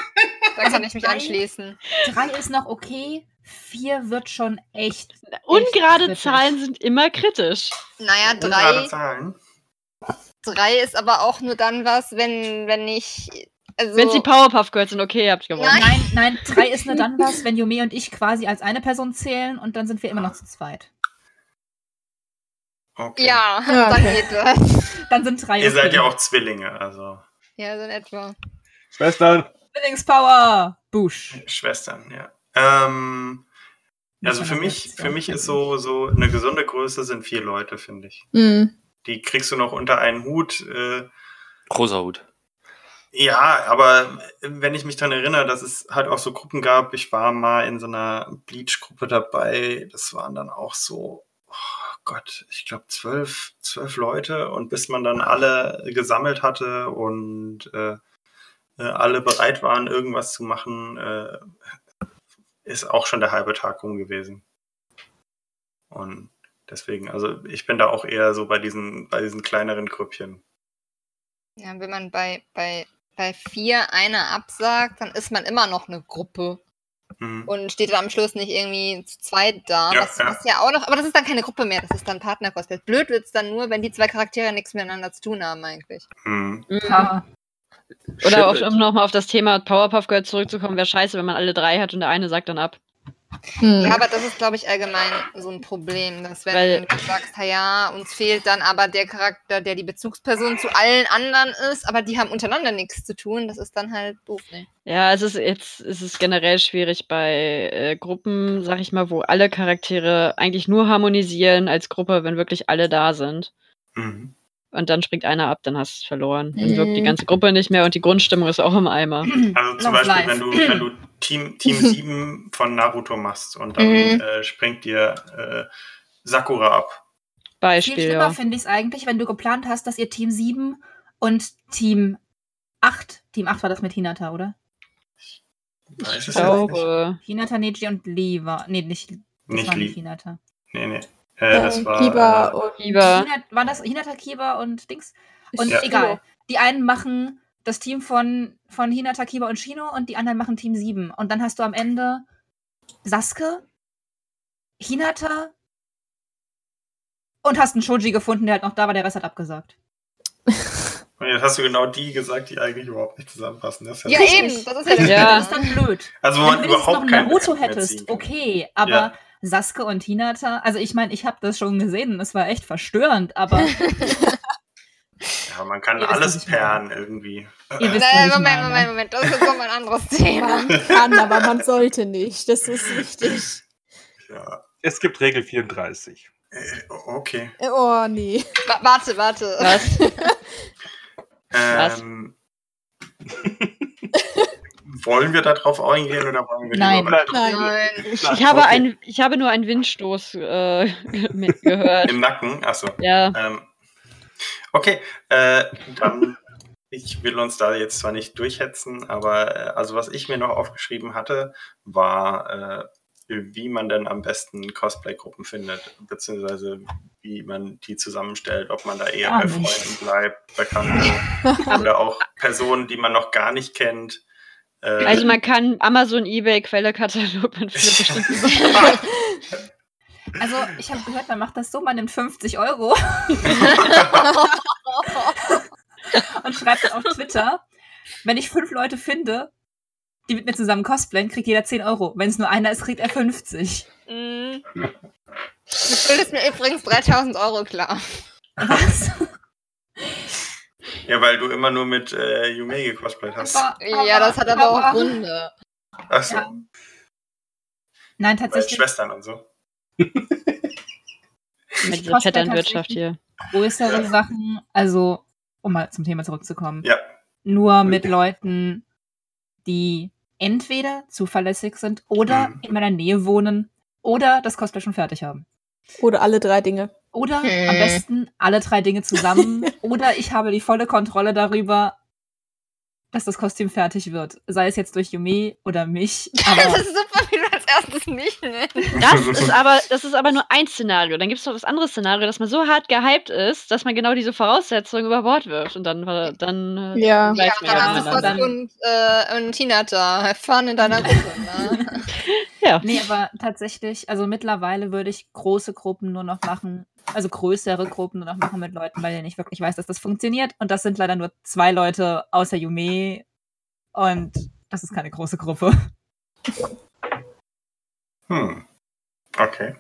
da kann ich mich drei- anschließen. Drei ist noch okay, vier wird schon echt. Ungerade kritisch. Zahlen sind immer kritisch. Naja, Ungerade drei, Zahlen. drei ist aber auch nur dann was, wenn, wenn ich. Also, Wenn sie Powerpuff Girls sind, okay, ihr habt gewonnen. Nein. Nein, nein, drei ist nur dann was, wenn Yume und ich quasi als eine Person zählen und dann sind wir immer noch zu zweit. Okay. ja, Ja, dann geht das. Dann sind drei. Ihr seid ja auch Zwillinge, also Ja, so in etwa. Schwestern. Zwillingspower! Busch. Schwestern, ja. Ähm, also für mich, für mich ist so, so eine gesunde Größe sind vier Leute, finde ich. Mhm. Die kriegst du noch unter einen Hut. Äh, Rosa Hut. ja, aber wenn ich mich daran erinnere, dass es halt auch so Gruppen gab, ich war mal in so einer Bleach-Gruppe dabei, das waren dann auch so, Gott, ich glaube zwölf, zwölf Leute und bis man dann alle gesammelt hatte und äh, äh, alle bereit waren, irgendwas zu machen, äh, ist auch schon der halbe Tag rum gewesen. Und deswegen, also ich bin da auch eher so bei diesen, bei diesen kleineren Grüppchen. Ja, wenn man bei, bei, bei vier einer absagt, dann ist man immer noch eine Gruppe Mhm. und steht dann am Schluss nicht irgendwie zu zweit da. Ja, was, ja. was ja auch noch, aber das ist dann keine Gruppe mehr, das ist dann Partnercosplay. Blöd wird's dann nur, wenn die zwei Charaktere nichts miteinander zu tun haben eigentlich. Mhm. Ha. Oder auch, um nochmal auf das Thema Powerpuff Girls zurückzukommen, wäre scheiße, wenn man alle drei hat und der eine sagt dann ab. Hm. Ja, aber das ist, glaube ich, allgemein so ein Problem, dass wenn Weil- du sagst, "Ha ja, uns fehlt dann aber der Charakter, der die Bezugsperson zu allen anderen ist, aber die haben untereinander nichts zu tun, das ist dann halt doof, ne? Ja, es ist jetzt es ist generell schwierig bei äh, Gruppen, sag ich mal, wo alle Charaktere eigentlich nur harmonisieren als Gruppe, wenn wirklich alle da sind. Mhm. Und dann springt einer ab, dann hast du verloren. Dann wirkt die Mhm. ganze Gruppe nicht mehr und die Grundstimmung ist auch im Eimer. Also zum Beispiel, life. wenn du, wenn du Team, Team 7 von Naruto machst und dann Mhm. äh, springt dir äh, Sakura ab. Viel Beispiel, schlimmer ja. finde ich es eigentlich, wenn du geplant hast, dass ihr Team 7 und Team 8, Team 8 war das mit Hinata, oder? Weiß Ich es glaube, Hinata, Neji und Lee war. Nee, nicht, Nicht war nicht Lee. Hinata. Nee, nee. Äh, das Äh, war. Kiba äh, und lieber. Hinata, war das Hinata, Kiba und Dings? Und Ja. egal. Die einen machen das Team von, von Hinata, Kiba und Shino und die anderen machen Team 7. Und dann hast du am Ende Sasuke, Hinata und hast einen Shoji gefunden, der halt noch da war, der Rest hat abgesagt. und jetzt hast du genau die gesagt, die eigentlich überhaupt nicht zusammenpassen. Das ist Ja, lustig. eben, das ist ja Ja. Das ist dann blöd. Also, wo Wenn man du wenigstens noch überhaupt keinen Naruto hättest, okay, aber Ja. Sasuke und Hinata, also ich meine, ich habe das schon gesehen, das war echt verstörend, aber Ja, man kann Ihr alles perren irgendwie. ihr wisst, Nein, Moment, meine. Moment, Moment, das ist nochmal ein anderes Thema. man kann, aber man sollte nicht. Das ist wichtig. Ja, Es gibt Regel 34. äh, okay. Oh, nee. Wa- Warte, warte. Was? Was? Wollen wir da drauf eingehen oder wollen wir Nein. lieber Nein. Nein. Ich, ich, habe okay. ein, ich habe nur einen Windstoß äh, mit gehört. im Nacken? Achso. Ja, Ähm, okay, äh, dann, ich will uns da jetzt zwar nicht durchhetzen, aber äh, also was ich mir noch aufgeschrieben hatte, war, äh, wie man denn am besten Cosplay-Gruppen findet, beziehungsweise wie man die zusammenstellt, ob man da eher Gar bei. Freunden bleibt, Bekannte oder auch Personen, die man noch gar nicht kennt. Äh, also man kann Amazon, Ebay, Quellekatalog, man findet bestimmt Also, ich habe gehört, man macht das so, man nimmt 50 Euro und schreibt dann auf Twitter, wenn ich fünf Leute finde, die mit mir zusammen cosplayen, kriegt jeder 10 Euro. Wenn es nur einer ist, kriegt er 50. Mm. Du schuldest mir übrigens 3000 Euro klar. Was? Ja, weil du immer nur mit äh, Yume gecosplayt hast. Aber- Ja, das hat aber auch aber- Gründe. Achso, Ja. Nein, tatsächlich Schwestern und so. mit dieser Cosplay Vetternwirtschaft hier. größere Sachen, also um mal zum Thema zurückzukommen, Ja. nur mit Leuten, die entweder zuverlässig sind oder Mhm. in meiner Nähe wohnen oder das Cosplay schon fertig haben. Oder alle drei Dinge. Oder Hm. am besten alle drei Dinge zusammen. oder ich habe die volle Kontrolle darüber, dass das Kostüm fertig wird. Sei es jetzt durch Yume oder mich. Das ist super, wie du als erstes mich nennst. Das ist aber, das ist aber nur ein Szenario. Dann gibt es noch das andere Szenario, dass man so hart gehypt ist, dass man genau diese Voraussetzungen über Bord wirft. Und dann, war- dann äh, Ja. Ja, man dann hast du und, äh, und Hinata. Have fun in deiner Gruppe. Ne? Ja. Nee, aber tatsächlich, also mittlerweile würde ich große Gruppen nur noch machen, also größere Gruppen nur noch machen mit Leuten, bei denen ich wirklich weiß, dass das funktioniert. Und das sind leider nur zwei Leute außer Yume. Und das ist keine große Gruppe. Hm. Okay.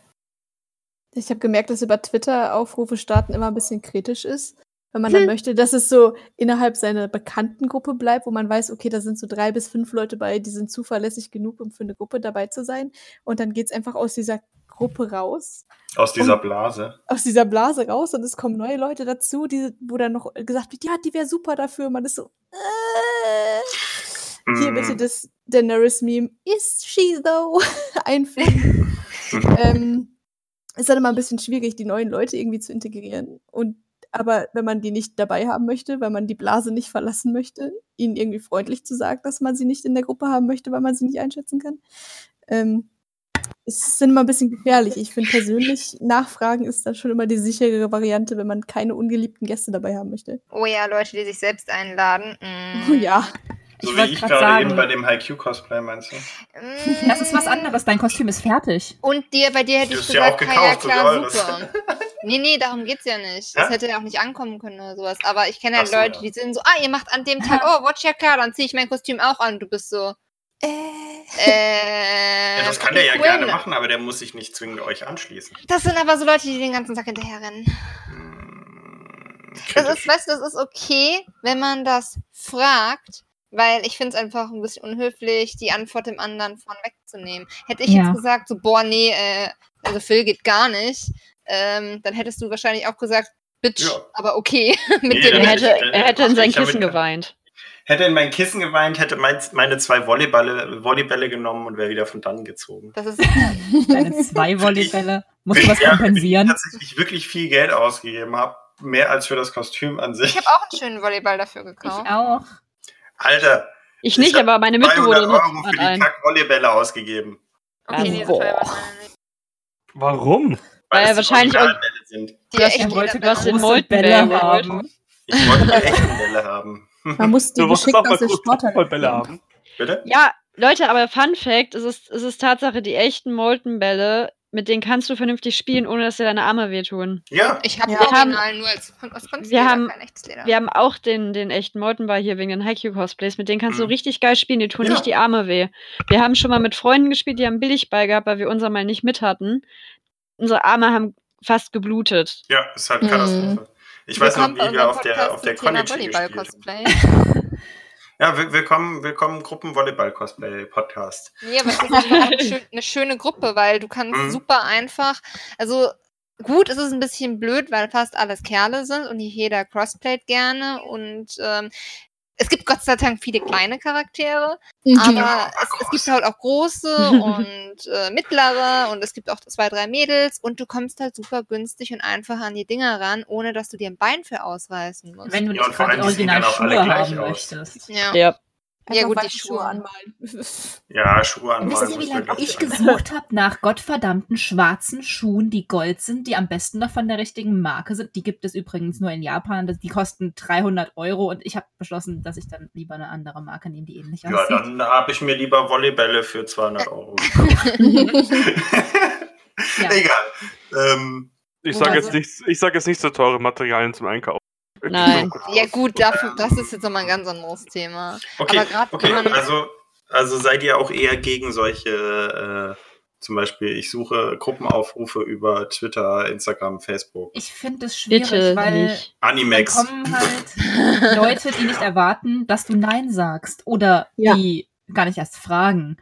Ich habe gemerkt, dass über Twitter Aufrufe starten immer ein bisschen kritisch ist. Wenn man dann möchte, dass es so innerhalb seiner Bekanntengruppe bleibt, wo man weiß, okay, da sind so drei bis fünf Leute bei, die sind zuverlässig genug, um für eine Gruppe dabei zu sein. Und dann geht's einfach aus dieser Gruppe raus, Aus dieser Blase. aus dieser Blase raus und es kommen neue Leute dazu, die, wo dann noch gesagt wird, ja, die wäre super dafür. Man ist so, äh, hier Mm. bitte das Daenerys-Meme, is she though? einfügen. ähm, ist dann immer ein bisschen schwierig, die neuen Leute irgendwie zu integrieren. Und aber wenn man die nicht dabei haben möchte, weil man die Blase nicht verlassen möchte, ihnen irgendwie freundlich zu sagen, dass man sie nicht in der Gruppe haben möchte, weil man sie nicht einschätzen kann. Ähm, es sind immer ein bisschen gefährlich. Ich finde persönlich, Nachfragen ist dann schon immer die sichere Variante, wenn man keine ungeliebten Gäste dabei haben möchte. Oh ja, Leute, die sich selbst einladen. Mm. Oh ja. So Ich wie ich gerade sagen- eben bei dem Haiku-Cosplay, meinst du? Mm. Das ist was anderes. Dein Kostüm ist fertig. Und dir, bei dir hätte Du ich ja gesagt, ja, ja gekauft, so klar, super. Nee, nee, darum geht's ja nicht. Das Ja? hätte ja auch nicht ankommen können oder sowas. Aber ich kenne halt so, Leute, ja. die sind so, ah, ihr macht an dem Tag, oh, watch ja klar, dann ziehe ich mein Kostüm auch an. Du bist so, Äh. äh. Ja, das kann der ja gerne machen, aber der muss sich nicht zwingend euch anschließen. Das sind aber so Leute, die den ganzen Tag hinterherrennen. Hm, Das ist, weißt du, das ist okay, wenn man das fragt, weil ich finde es einfach ein bisschen unhöflich, die Antwort dem anderen von wegzunehmen. Hätte ich Ja. jetzt gesagt, so, boah, nee, äh, also Phil geht gar nicht, ähm, dann hättest du wahrscheinlich auch gesagt, Bitch, Ja. aber okay. mit Nee, dem Er hätte ich- er hätte in sein ich Kissen geweint. Hätte in mein Kissen geweint, hätte mein, meine zwei Volleyballe, Volleybälle genommen und wäre wieder von dann gezogen. Das ist Deine zwei Volleybälle. Musst du was Ja, Ich kompensieren? tatsächlich wirklich viel Geld ausgegeben habe. Mehr als für das Kostüm an sich. Ich habe auch einen schönen Volleyball dafür Ich gekauft. auch. Alter, Ich Ich nicht, hab aber meine 200 Mitbewohnerin Euro für die. Kack-Volleybälle ausgegeben. Okay, nee, so Boah. teuer war meine nicht. Warum? Weil es er die wahrscheinlich sind. Die Du hast- echt Er wollte was in Bälle. große Molten Bälle Bälle haben. Ich wollte die echten Bälle haben. Man muss die Du wolltest geschickt auch mal aus der Sporthalle. Haben. Bitte? Ja, Leute, aber Fun Fact, es ist, es ist Tatsache, die echten Molten-Bälle, mit denen kannst du vernünftig spielen, ohne dass dir deine Arme wehtun. Ja. Ich habe Ja. Wir haben- original nur als aus Kunstleder, wir haben- kein echtes Leder. Wir haben auch den, den echten Molten-Ball hier wegen den Haikyuu-Cosplays, mit denen kannst du Mhm. richtig geil spielen, die tun Ja. nicht die Arme weh. Wir haben schon mal mit Freunden gespielt, die haben Billigball gehabt, weil wir unser mal nicht mit hatten. Unsere Arme haben fast geblutet. Ja, ist halt Mhm. Katastrophe. Ich weiß noch, wie wir auf der, auf der Konichi gespielt haben. Ja, will- willkommen, willkommen Gruppen-Volleyball-Cosplay-Podcast. Nee, aber es ist eine, schön, eine schöne Gruppe, weil du kannst Mhm. super einfach, also gut, es ist ein bisschen blöd, weil fast alles Kerle sind und jeder crossplayt gerne und ähm, es gibt Gott sei Dank viele kleine Charaktere, Mhm. aber es, es gibt halt auch große und äh, mittlere und es gibt auch zwei, drei Mädels und du kommst halt super günstig und einfach an die Dinger ran, ohne dass du dir ein Bein für ausreißen musst. Wenn du Ja, nicht und vor gerade Originalschuhe gleich haben aus. möchtest. ja. Ja. Ja, Einfach gut, weiße die Schuhe Schuhe. anmalen. Ja, Schuhe anmalen. Wisst ihr, wie lange ich gesucht habe nach gottverdammten schwarzen Schuhen, die Gold sind, die am besten noch von der richtigen Marke sind? Die gibt es übrigens nur in Japan. Die kosten 300 Euro und ich habe beschlossen, dass ich dann lieber eine andere Marke nehme, die ähnlich Ja, aussieht. dann habe ich mir lieber Volleybälle für 200 Euro gekauft. Ja. Egal. Ähm, Ich sage jetzt, nichts- ich sag jetzt nicht so teure Materialien zum Einkaufen. Nein. Ja gut, dafür, das ist jetzt nochmal ein ganz anderes Thema. okay, Aber grad okay. also, also seid ihr auch eher gegen solche, äh, zum Beispiel, ich suche Gruppenaufrufe über Twitter, Instagram, Facebook, Ich finde es schwierig, Bitte weil nicht. Animex. kommen halt Leute, die nicht erwarten, dass du Nein sagst oder Ja. die gar nicht erst fragen.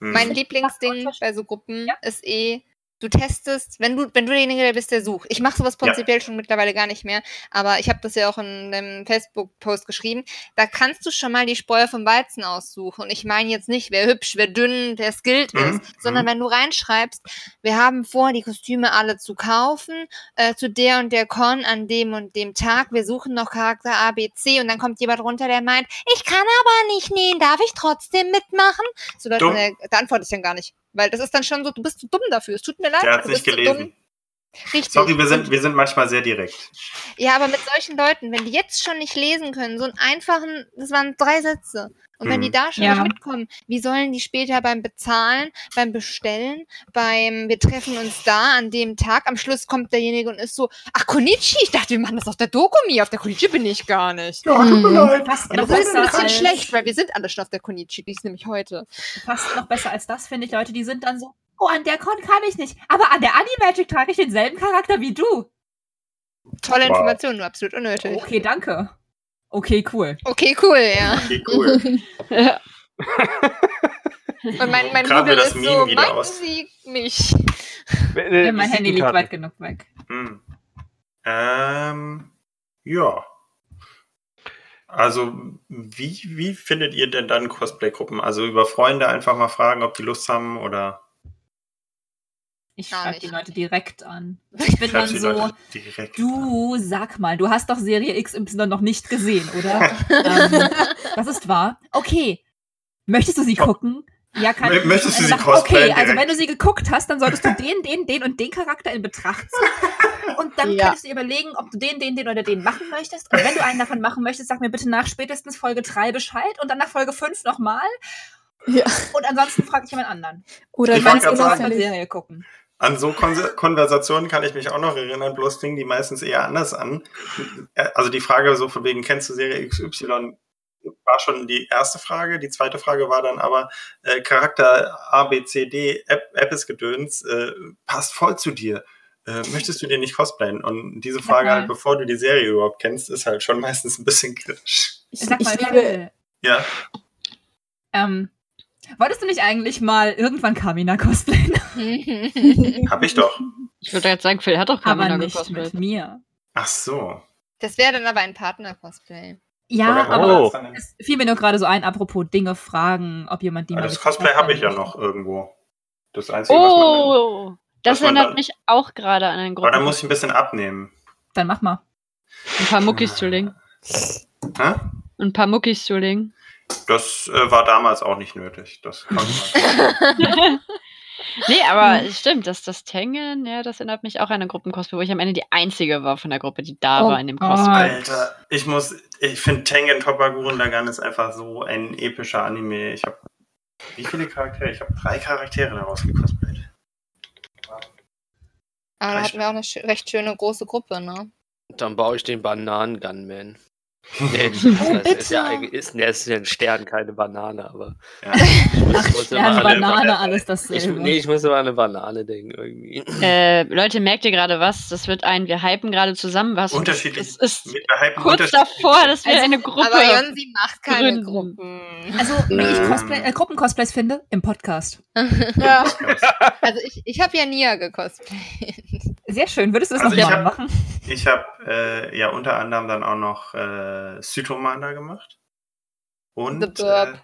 Hm. Mein Lieblingsding bei so Gruppen Ja. ist eh, du testest, wenn du, wenn du derjenige bist, der sucht. Ich mache sowas prinzipiell schon mittlerweile gar nicht mehr, aber ich habe das ja auch in dem Facebook-Post geschrieben. Da kannst du schon mal die Spreu vom Weizen aussuchen. Und ich meine jetzt nicht, wer hübsch, wer dünn, wer skilled Mhm, ist, sondern mhm. wenn du reinschreibst, wir haben vor, die Kostüme alle zu kaufen, äh, zu der und der Con an dem und dem Tag. Wir suchen noch Charakter A, B, C und dann kommt jemand runter, der meint, ich kann aber nicht nähen, darf ich trotzdem mitmachen? So Leute, da antworte ich dann gar nicht. Weil das ist dann schon so, du bist zu dumm dafür. Es tut mir leid. Der hat's du nicht bist zu gelesen. Richtig. Sorry, wir sind, wir sind manchmal sehr direkt. Ja, aber mit solchen Leuten, wenn die jetzt schon nicht lesen können, so einen einfachen, das waren drei Sätze. Und wenn die Mhm. da schon Ja. nicht mitkommen, wie sollen die später beim Bezahlen, beim Bestellen, beim wir treffen uns da an dem Tag, am Schluss kommt derjenige und ist so, ach Konichi, ich dachte, wir machen das auf der Dokumi, auf der Konichi bin ich gar nicht. Ja, tut mir leid. Fast Ja, noch das ist ein bisschen als, schlecht, weil wir sind alle schon auf der Konichi, die ist nämlich heute. Fast noch besser als das finde ich Leute, die sind dann so, oh, an der Con kann ich nicht, aber an der Animagic trage ich denselben Charakter wie du. Tolle Wow. Information, nur absolut unnötig. Okay, danke. Okay, cool. Okay, cool, ja. Okay, cool. Ja. Und mein, mein Google das ist Meme so, wieder meinen aus. Sie mich? Ja, mein Handy liegt weit genug weg. Hm. Ähm, ja. Also, wie, wie findet ihr denn dann Cosplay-Gruppen? Also über Freunde einfach mal fragen, ob die Lust haben oder Ich schreibe die. Leute direkt an. Ich bin dann so, du sag mal, du hast doch Serie XY noch nicht gesehen, oder? ähm, das ist wahr. Okay. Möchtest du sie gucken? Ja, kann Mö- möchtest du sie cosplayen Okay, also direkt? wenn du sie geguckt hast, dann solltest du den, den, den und den Charakter in Betracht ziehen. Und dann Ja. könntest du überlegen, ob du den, den, den oder den machen möchtest. Und wenn du einen davon machen möchtest, sag mir bitte nach spätestens Folge 3 Bescheid und dann nach Folge 5 nochmal. Ja. Und ansonsten frage ich jemand anderen. Oder Ich ich sagen- eine Serie gucken. An so Konse Konversationen kann ich mich auch noch erinnern, bloß fingen die meistens eher anders an. Äh, Also die Frage so von wegen, kennst du Serie XY, war schon die erste Frage. Die zweite Frage war dann aber, äh, Charakter A, B, C, D, App, App ist Gedöns, äh, passt voll zu dir. Äh, möchtest du dir nicht cosplayen? Und diese Frage halt, bevor du die Serie überhaupt kennst, ist halt schon meistens ein bisschen kritisch. Ich, Sag mal, ich liebe, Ja, ähm, wolltest du nicht eigentlich mal irgendwann Kamina cosplayen? hab ich doch. Ich würde jetzt sagen, Phil hat doch Aber Kamina nicht gecosplayt. mit mir. Ach so. Das wäre dann aber ein Partner-Cosplay. Ja, aber Oh. dann- es fiel mir nur gerade so ein, apropos Dinge fragen, ob jemand die Aber mal das Cosplay habe ich ja noch irgendwo. Das Einzige, was man. Oh, das erinnert dann- mich auch gerade an einen Aber Gruppen. da muss ich ein bisschen abnehmen. Dann mach mal. ein paar Muckis zu legen. Hä? Ein paar Muckis zu legen. Das äh, war damals auch nicht nötig. Das konnte man. Nee, aber es stimmt, dass das Tengen, ja, das erinnert mich auch an eine Gruppencosplay, wo ich am Ende die einzige war von der Gruppe, die da Oh war in dem. Cosplay. Alter, ich muss, ich finde Tengen Toppa Gurren Lagann ist einfach so ein epischer Anime. Ich habe wie viele Charaktere? Ich habe drei Charaktere daraus gecosplayt. Aber da hatten wir auch eine schö- recht schöne große Gruppe, ne? Dann baue ich den Bananen-Gunman. Nee, das Oh, ist ja, ist, nee, ist ja ein Stern, keine Banane, aber. Ja. Ich muss immer an- Banane, alles Ich, dasselbe. nee, ich muss immer an eine Banane denken irgendwie. Äh, Leute, merkt ihr gerade was? Das wird ein, wir hypen gerade zusammen was. Unterschiedlich. Es ist Mit der Hype kurz unterschiedlich. davor, dass wir Also, eine Gruppe. Aber Jonsi macht keine gründen. Gruppen. Also, wie ich. Cosplay, äh, Gruppencosplays finde, im Podcast. ja, Also ich, ich habe ja Nia gecosplayt. Sehr schön. Würdest du das Also noch hab- machen? Ich habe äh, ja unter anderem dann auch noch äh, Cytomanda gemacht. Und The Burp.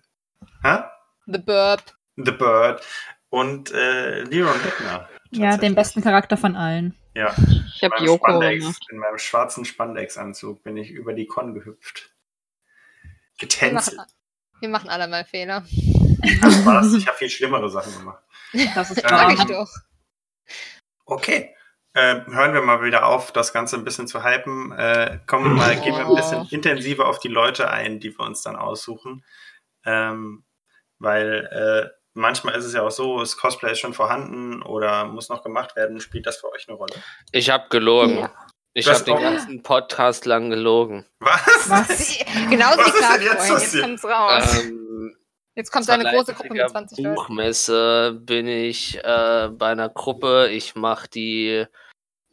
Äh, hä? The Burp. The Bird. Und äh, Leron Beckner. Ja, den besten Charakter von allen. Ja, ich habe Yoko Spandex, gemacht. in meinem schwarzen Spandex-Anzug bin ich über die Con gehüpft. Wir Getänzelt. machen, wir machen alle mal Fehler. Das war's. Ich habe viel schlimmere Sachen gemacht. Das ist. Sag ich doch. Okay. Äh, hören wir mal wieder auf, das Ganze ein bisschen zu hypen. Äh, kommen wir mal, gehen wir ein bisschen intensiver auf die Leute ein, die wir uns dann aussuchen. Ähm, weil äh, manchmal ist es ja auch so, das Cosplay ist schon vorhanden oder muss noch gemacht werden. Spielt das für euch eine Rolle? Ich habe gelogen. Ja. Ich habe den ganzen Podcast lang gelogen. Was? Was? Genauso Was wie ist denn Clark jetzt vorhin. Jetzt kommt's raus. Ähm, Jetzt kommt zur seine große Gruppe mit 20 Leuten. Buchmesse bin ich äh, bei einer Gruppe. Ich mache die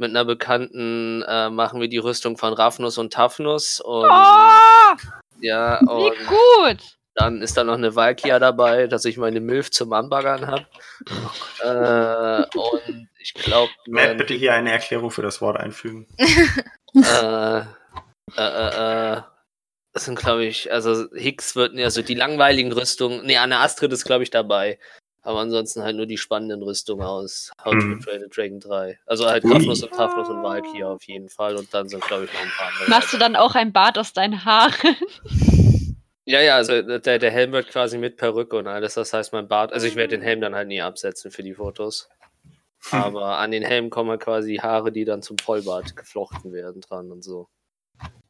mit einer Bekannten äh, machen wir die Rüstung von Raffnus und Tafnus und Oh, ja wie und gut! dann ist da noch eine Valkia dabei, dass ich meine Milf zum Anbaggern habe. äh, und ich glaube, Matt, bitte hier eine Erklärung für das Wort einfügen. äh, äh, äh, äh, das sind, glaube ich, also Hicks wird, also die langweiligen Rüstungen, nee, Anne Astrid ist, glaube ich, dabei. Aber ansonsten halt nur die spannenden Rüstungen aus How to Mhm. Train a Dragon 3. Also halt. Grafnus und Tafnus und Valkyrie auf jeden Fall. Und dann sind, glaube ich, noch ein paar andere. Machst du dann auch ein Bart aus deinen Haaren? Ja, ja, also der, der Helm wird quasi mit Perücke und alles. Das heißt, mein Bart, also ich werde den Helm dann halt nie absetzen für die Fotos. Aber an den Helm kommen halt quasi Haare, die dann zum Vollbart geflochten werden dran und so.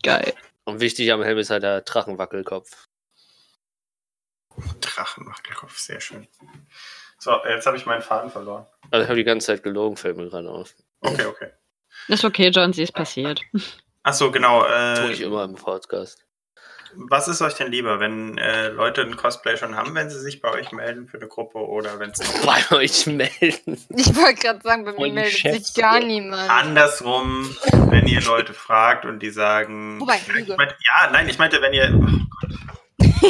Geil. Und wichtig am Helm ist halt der Drachenwackelkopf. Drachenwackelkopf, sehr schön. So, jetzt habe ich meinen Faden verloren. Also ich habe die ganze Zeit gelogen, fällt mir gerade auf. Okay, okay. Ist okay, John, sie ist passiert. Ach so, genau. Tue ich Äh, immer im Podcast. was ist euch denn lieber, wenn äh, Leute ein Cosplay schon haben, wenn sie sich bei euch melden für eine Gruppe oder wenn es Bei euch melden. Ich wollte gerade sagen, bei mir meldet Chefs. sich gar niemand. andersrum, wenn ihr Leute fragt und die sagen. Wobei, ich Lüge. meinte, ja, nein, ich meinte, wenn ihr.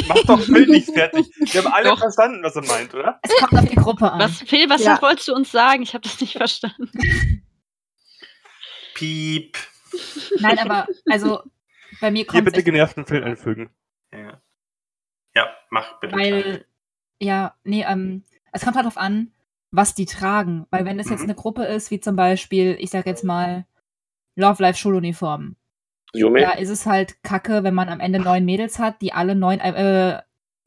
Mach doch Phil nicht fertig. Wir haben alle Doch. verstanden, was er meint, oder? Es kommt auf die Gruppe an. Was, Phil, was Ja. wolltest du uns sagen? Ich habe das nicht verstanden. Piep. Nein, aber also bei mir Hier kommt bitte es genervten Phil einfügen. Ja, ja mach bitte. weil ja, nee, ähm, es kommt halt darauf an, was die tragen. Weil wenn es jetzt Mhm. eine Gruppe ist, wie zum Beispiel, ich sag jetzt mal, Love Life Schuluniformen, Jume? da ist es halt kacke, wenn man am Ende neun Mädels hat, die alle neun äh,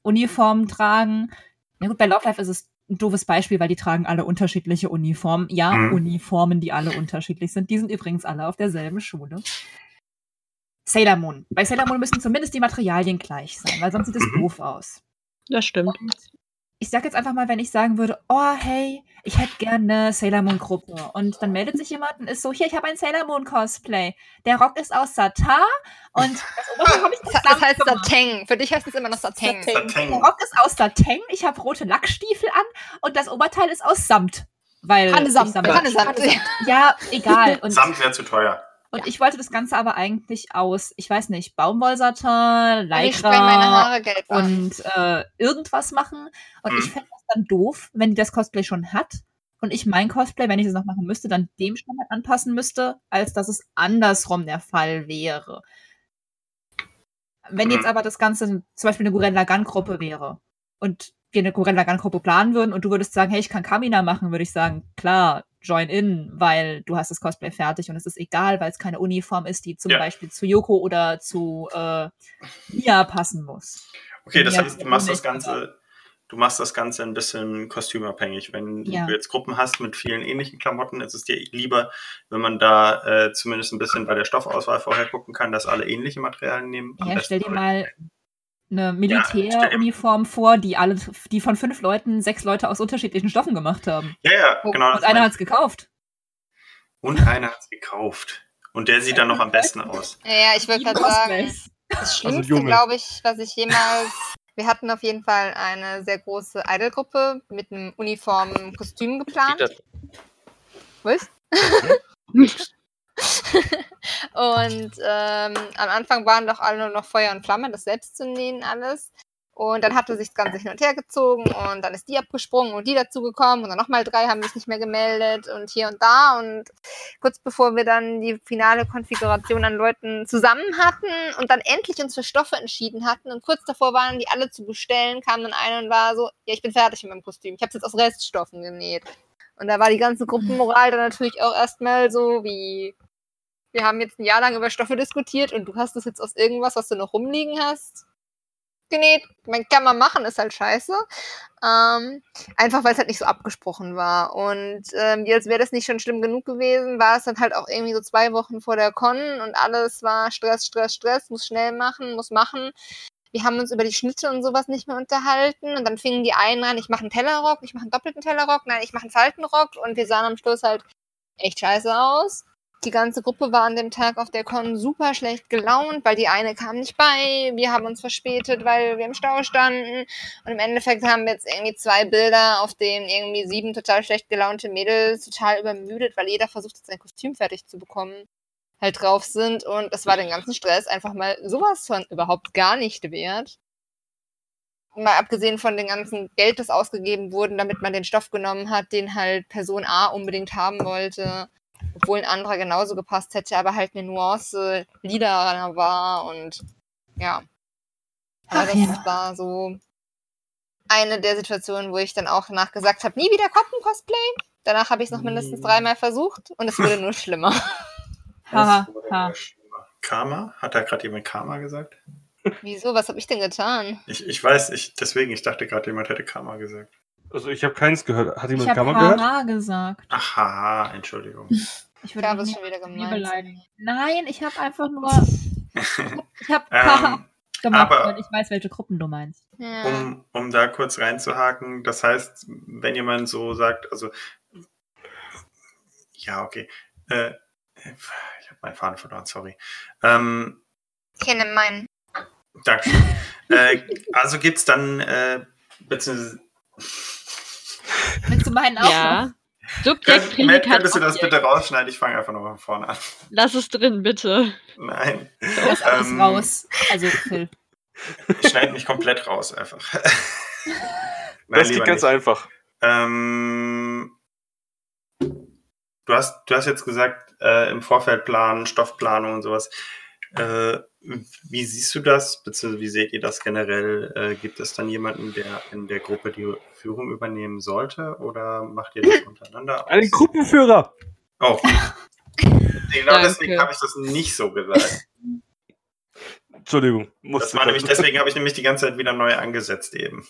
Uniformen tragen. Na gut, bei Love Life ist es ein doofes Beispiel, weil die tragen alle unterschiedliche Uniformen. Ja, Mhm. Uniformen, die alle unterschiedlich sind. Die sind übrigens alle auf derselben Schule. Sailor Moon. Bei Sailor Moon müssen zumindest die Materialien gleich sein, weil sonst sieht es Mhm. doof aus. Das stimmt. Und ich sag jetzt einfach mal, wenn ich sagen würde, oh hey, ich hätte gerne eine Sailor Moon Gruppe und dann meldet sich jemand und ist so, hier, ich habe ein Sailor Moon Cosplay. Der Rock ist aus Satar und das Oberteil habe ich Das, das zusammen heißt. Sateng. Für dich heißt es immer noch Sateng. Sateng. Der. Rock ist aus Sateng, ich habe rote Lackstiefel an und das Oberteil ist aus Samt. Weil Hannesamt, Hannesamt. Ja, egal. Und, Samt wäre zu teuer. Und ich wollte das Ganze aber eigentlich aus, ich weiß nicht, Baumwollsatin, Lycra Haare gelb an. und äh, irgendwas machen. Und Mhm. ich fände das dann doof, wenn die das Cosplay schon hat und ich mein Cosplay, wenn ich es noch machen müsste, dann dem Standard anpassen müsste, als dass es andersrum der Fall wäre. Wenn jetzt Mhm. aber das Ganze zum Beispiel eine Gurren Lagann-Gruppe wäre und wir eine Gurren Lagann-Gruppe planen würden und du würdest sagen, hey, ich kann Kamina machen, würde ich sagen, klar, join in, weil du hast das Cosplay fertig und es ist egal, weil es keine Uniform ist, die zum Ja. Beispiel zu Yoko oder zu äh, Mia passen muss. Okay, das heißt, du machst das Ganze, du machst das Ganze ein bisschen kostümabhängig. Wenn Ja. du jetzt Gruppen hast mit vielen ähnlichen Klamotten, ist es dir lieber, wenn man da äh, zumindest ein bisschen bei der Stoffauswahl vorher gucken kann, dass alle ähnliche Materialien nehmen. Ja, stell dir mal eine Militäruniform vor, die alle, die von fünf Leuten sechs Leute aus unterschiedlichen Stoffen gemacht haben. Ja, ja, genau. Und einer hat es gekauft. Und einer hat es gekauft. Und der sieht dann noch am besten aus. Ja, ja, ich Sieben gerade sagen, das Schlimmste, Junge. glaube ich, was ich jemals. Wir hatten auf jeden Fall eine sehr große Idol-Gruppe mit einem Uniform-Kostüm geplant. Das- Was? und ähm, am Anfang waren doch alle nur noch Feuer und Flamme, das selbst zu nähen alles. Und dann hatte sich das Ganze hin und her gezogen und dann ist die abgesprungen und die dazugekommen und dann nochmal drei haben sich nicht mehr gemeldet und hier und da. Und kurz bevor wir dann die finale Konfiguration an Leuten zusammen hatten und dann endlich uns für Stoffe entschieden hatten und kurz davor waren, die alle zu bestellen, kam dann einer und war so, ja, ich bin fertig mit meinem Kostüm. Ich habe es jetzt aus Reststoffen genäht. Und da war die ganze Gruppenmoral dann natürlich auch erstmal so wie, wir haben jetzt ein Jahr lang über Stoffe diskutiert und du hast es jetzt aus irgendwas, was du noch rumliegen hast, genäht. Man kann man machen, ist halt scheiße. Ähm, einfach weil es halt nicht so abgesprochen war. Und ähm, als wäre das nicht schon schlimm genug gewesen, war es dann halt auch irgendwie so zwei Wochen vor der Con und alles war Stress, Stress, Stress, muss schnell machen, muss machen. Wir haben uns über die Schnitte und sowas nicht mehr unterhalten und dann fingen die einen an, ich mache einen Tellerrock, ich mache einen doppelten Tellerrock, nein, ich mache einen Faltenrock und wir sahen am Schluss halt echt scheiße aus. Die ganze Gruppe war an dem Tag auf der Con super schlecht gelaunt, weil die eine kam nicht bei. Wir haben uns verspätet, weil wir im Stau standen. Und im Endeffekt haben wir jetzt irgendwie zwei Bilder, auf denen irgendwie sieben total schlecht gelaunte Mädels, total übermüdet, weil jeder versucht hat, sein Kostüm fertig zu bekommen, halt drauf sind. Und es war den ganzen Stress einfach mal sowas von überhaupt gar nicht wert. Mal abgesehen von dem ganzen Geld, das ausgegeben wurde, damit man den Stoff genommen hat, den halt Person A unbedingt haben wollte obwohl ein anderer genauso gepasst hätte, aber halt eine Nuance lilaner war und ja. Aber Ach das ja. war so eine der Situationen, wo ich dann auch danach gesagt habe, nie wieder Koppen-Cosplay. Danach habe ich es noch mindestens dreimal versucht und es wurde nur ha. schlimmer. Karma? Hat da gerade jemand Karma gesagt? Wieso? Was habe ich denn getan? Ich, ich weiß, ich, deswegen, ich dachte gerade, jemand hätte Karma gesagt. Also ich habe keins gehört. Hat Ich jemand habe Gamma gehört? Haha gesagt. Aha, Entschuldigung. Ich würde habe mich es schon wieder gemeint. beleidigen. Nein, ich habe einfach nur. Ich habe Ähm, Haha gemacht, aber- weil ich weiß, welche Gruppen du meinst. Ja. um, um da kurz reinzuhaken, das heißt, wenn jemand so sagt, also ja, okay. Äh, ich habe meinen Faden verloren, sorry. Ähm, Ich kenne meinen. Dankeschön. äh, also gibt's dann, äh, beziehungsweise, Willst du meinen auch? Ja. Subjekt, Könnt, Matt, könntest du das Objekt. bitte rausschneiden? Ich fange einfach nochmal von vorne an. Lass es drin, bitte. Nein. Das alles Ähm, raus. Also, Phil. Ich schneide mich komplett raus einfach. Nein, Das geht ganz nicht. einfach. Ähm, du, hast, du hast jetzt gesagt, äh, im Vorfeld planen, Stoffplanung und sowas. Äh, wie siehst du das, beziehungsweise wie seht ihr das generell? Äh, gibt es dann jemanden, der in der Gruppe die Führung übernehmen sollte oder macht ihr das untereinander aus? Einen Gruppenführer! Oh. Genau deswegen habe ich das nicht so gesagt. Entschuldigung. Das war nämlich, deswegen habe ich nämlich die ganze Zeit wieder neu angesetzt eben.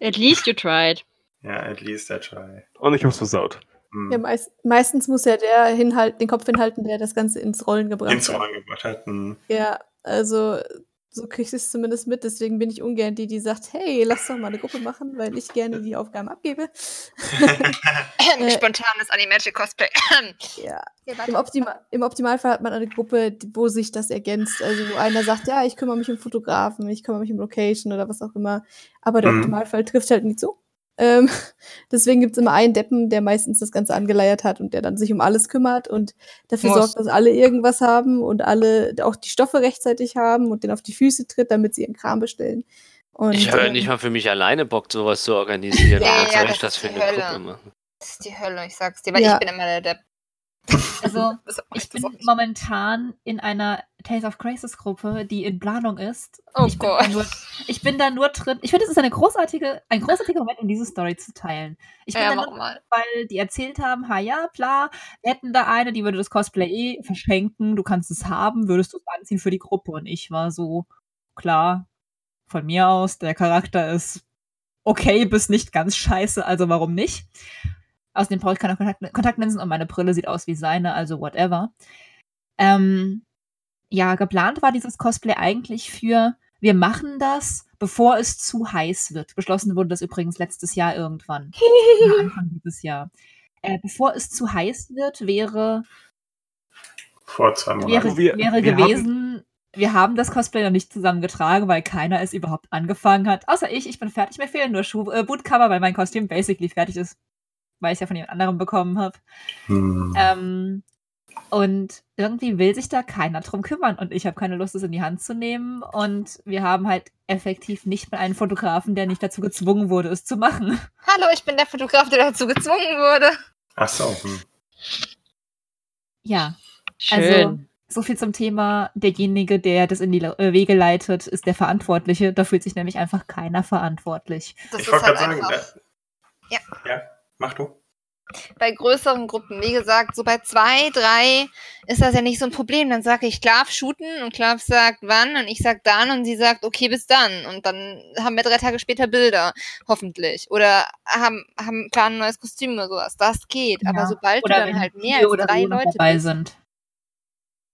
At least you tried. Ja, at least I try. Und ich hab's versaut. Hm. Ja, meist, meistens muss ja der hinhalt, den Kopf hinhalten, der das Ganze ins Rollen gebracht ins hat. Rollen gebracht hat. Hm. Ja, also so kriege ich es zumindest mit. Deswegen bin ich ungern die, die sagt, hey, lass doch mal eine Gruppe machen, weil ich gerne die Aufgaben abgebe. Äh, Spontanes Animagic Cosplay. Ja. Im, Optima Im Optimalfall hat man eine Gruppe, wo sich das ergänzt. Also wo einer sagt, ja, ich kümmere mich um Fotografen, ich kümmere mich um Location oder was auch immer. Aber der Mhm. Optimalfall trifft halt nicht so. Ähm, deswegen gibt's immer einen Deppen, der meistens das Ganze angeleiert hat und der dann sich um alles kümmert und dafür Muss. sorgt, dass alle irgendwas haben und alle auch die Stoffe rechtzeitig haben und den auf die Füße tritt, damit sie ihren Kram bestellen. Und, Ich habe ähm, nicht mal für mich alleine Bock, sowas zu organisieren. Ja, ja, soll das ich das ist für die eine Hölle. Gruppe machen? Das ist die Hölle, ich sag's dir, weil Ja. ich bin immer der Depp. Also, ich bin momentan in einer Tales of Crisis Gruppe, die in Planung ist. Oh ich bin Gott. Da nur, ich bin da nur drin. Ich finde, es ist eine großartige, ein großartiger Moment, um diese Story zu teilen. Ich bin Ja, da nur, mal. weil die erzählt haben, ha ja, bla, wir hätten da eine, die würde das Cosplay eh verschenken, du kannst es haben, würdest du es anziehen für die Gruppe. Und ich war so, klar, von mir aus, der Charakter ist okay bis nicht ganz scheiße, also warum nicht? Außerdem brauche ich keine Kontakt Kontaktlinsen und meine Brille sieht aus wie seine, also whatever. Ähm, ja, geplant war dieses Cosplay eigentlich für, wir machen das, bevor es zu heiß wird. Beschlossen wurde das übrigens letztes Jahr irgendwann. Anfang dieses Jahr. Äh, bevor es zu heiß wird, wäre, Vor zwei Monaten. wäre, Wir- wäre wir gewesen, wir haben das Cosplay noch nicht zusammengetragen, weil keiner es überhaupt angefangen hat. Außer ich, ich bin fertig. Mir fehlen nur Schuh, äh, Bootcover, weil mein Kostüm basically fertig ist, weil ich es ja von jemand anderem bekommen habe. Hm. Ähm, und irgendwie will sich da keiner drum kümmern und ich habe keine Lust, es in die Hand zu nehmen. Und wir haben halt effektiv nicht mal einen Fotografen, der nicht dazu gezwungen wurde, es zu machen. Hallo, ich bin der Fotograf, der dazu gezwungen wurde. Ach so. Hm. Ja, Schön. Also- so viel zum Thema, derjenige, der das in die äh, Wege leitet, ist der Verantwortliche. Da fühlt sich nämlich einfach keiner verantwortlich. Das Ich ist wollte halt gerade sagen, einfach. äh, Ja. ja, mach du. bei größeren Gruppen, wie gesagt, so bei zwei, drei ist das ja nicht so ein Problem. Dann sage ich, Klav shooten und Klav sagt wann und ich sag dann und sie sagt, okay, bis dann. Und dann haben wir drei Tage später Bilder, hoffentlich. Oder haben, haben planen ein neues Kostüm oder sowas. Das geht. Ja. Aber sobald du Oder dann wenn halt mehr als drei Leute dabei bist, sind.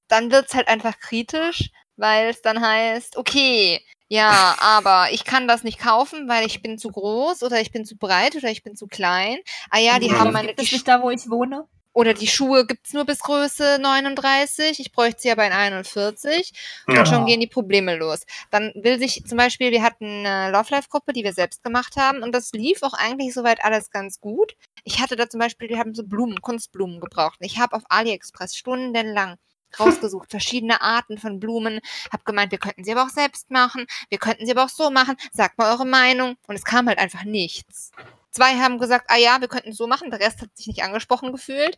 dann wird's halt einfach kritisch, weil es dann heißt, okay, ja, aber ich kann das nicht kaufen, weil ich bin zu groß oder ich bin zu breit oder ich bin zu klein. Ah ja, die Mhm. haben meine Gibt es nicht da, wo ich wohne? oder die Schuhe gibt's nur bis Größe 39, ich bräuchte sie aber in 41 Ja. und schon gehen die Probleme los. Dann will sich zum Beispiel, wir hatten eine Love Life Gruppe, die wir selbst gemacht haben und das lief auch eigentlich soweit alles ganz gut. Ich hatte da zum Beispiel, wir haben so Blumen, Kunstblumen gebraucht. Ich habe auf AliExpress stundenlang rausgesucht, verschiedene Arten von Blumen, habe gemeint, wir könnten sie aber auch selbst machen, wir könnten sie aber auch so machen, sagt mal eure Meinung und es kam halt einfach nichts. Zwei haben gesagt, ah ja, wir könnten so machen, der Rest hat sich nicht angesprochen gefühlt.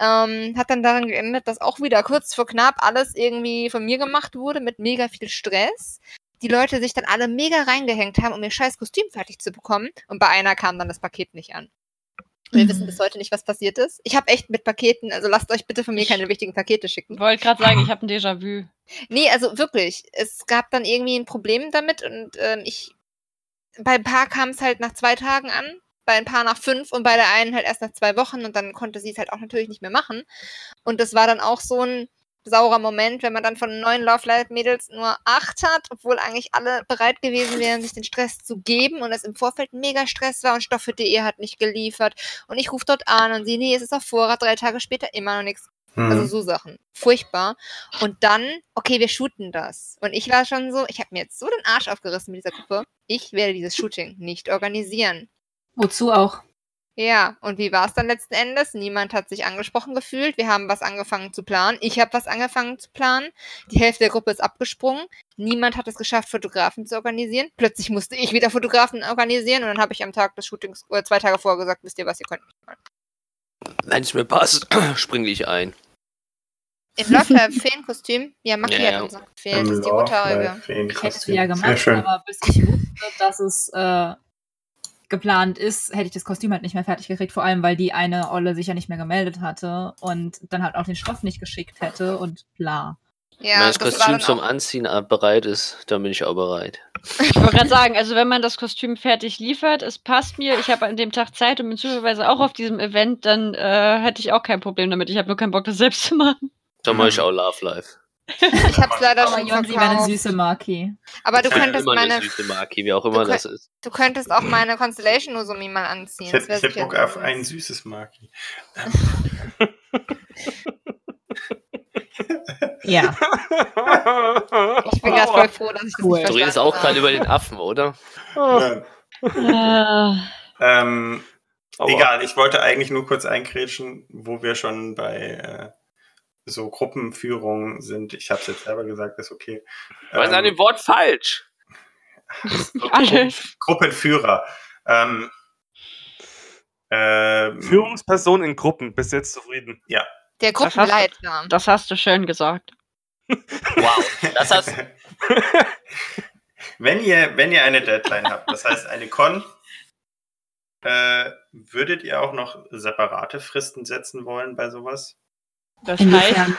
Ähm, hat dann daran geendet, dass auch wieder kurz vor knapp alles irgendwie von mir gemacht wurde mit mega viel Stress. Die Leute sich dann alle mega reingehängt haben, um ihr scheiß Kostüm fertig zu bekommen. Und bei einer kam dann das Paket nicht an. Wir Mhm. wissen bis heute nicht, was passiert ist. Ich habe echt mit Paketen, also lasst euch bitte von mir keine wichtigen Pakete schicken. Ich wollte gerade sagen, ich habe ein Déjà-vu. Nee, also wirklich. Es gab dann irgendwie ein Problem damit und ähm, ich bei ein paar kam es halt nach zwei Tagen an, bei ein paar nach fünf und bei der einen halt erst nach zwei Wochen und dann konnte sie es halt auch natürlich nicht mehr machen. Und das war dann auch so ein saurer Moment, wenn man dann von neun Love Life Mädels nur acht hat, obwohl eigentlich alle bereit gewesen wären, sich den Stress zu geben und es im Vorfeld mega Stress war und Stoffe.de hat nicht geliefert und ich rufe dort an und sie, nee, es ist auf Vorrat, drei Tage später immer noch nichts. Also Hm. so Sachen. Furchtbar. Und dann, okay, wir shooten das. Und ich war schon so, ich habe mir jetzt so den Arsch aufgerissen mit dieser Gruppe. Ich werde dieses Shooting nicht organisieren. Wozu auch? Ja, und wie war es dann letzten Endes? Niemand hat sich angesprochen gefühlt. Wir haben was angefangen zu planen. Ich habe was angefangen zu planen. Die Hälfte der Gruppe ist abgesprungen. Niemand hat es geschafft, Fotografen zu organisieren. Plötzlich musste ich wieder Fotografen organisieren und dann habe ich am Tag des Shootings, oder zwei Tage vorher gesagt, wisst ihr was, ihr könnt mich mal. Wenn es mir passt, springe ich ein. Im Live Feenkostüm? Ja, Maki Ja. hat uns noch gefehlt. Das ist die. Life Feen Ich hätte es ja gemacht, aber bis ich wusste, dass es äh, geplant ist, hätte ich das Kostüm halt nicht mehr fertig gekriegt. Vor allem, weil die eine Olle sich ja nicht mehr gemeldet hatte und dann halt auch den Stoff nicht geschickt hätte und bla. Ja, Wenn das das Kostüm zum Anziehen bereit ist, dann bin ich auch bereit. Ich wollte gerade sagen, also wenn man das Kostüm fertig liefert, es passt mir, ich habe an dem Tag Zeit und bin zufälligerweise auch auf diesem Event, dann äh, hätte ich auch kein Problem damit. Ich habe nur keinen Bock, das selbst zu machen. Dann mache ich auch Love Life. Ich hab's leider schon Jonsi wäre eine verkauft. süße Maki. Aber du Ja, könntest immer meine, eine süße Maki, wie auch immer Du das ist. du könntest auch meine Constellation Nozomi mal anziehen. Ich Das hätte, ich sicher Bock auf ein süßes Maki. Ja. Ich bin gerade voll froh, dass ich das Cool. nicht Du redest auch gerade über den Affen, oder? Nein. Äh, Ähm, egal, ich wollte eigentlich nur kurz einkrätschen, wo wir schon bei äh, so Gruppenführungen sind. Ich habe es jetzt selber gesagt, ist okay. Was ist an Ähm, dem Wort falsch? alles. Gruppenführer. Ähm, ähm, Führungsperson in Gruppen, bis jetzt zufrieden. Der hast du- Gruppenleiter. Das hast du schön gesagt. Wow, das hast wenn ihr, wenn ihr eine Deadline habt, das heißt eine Con, äh, würdet ihr auch noch separate Fristen setzen wollen bei sowas? Das heißt?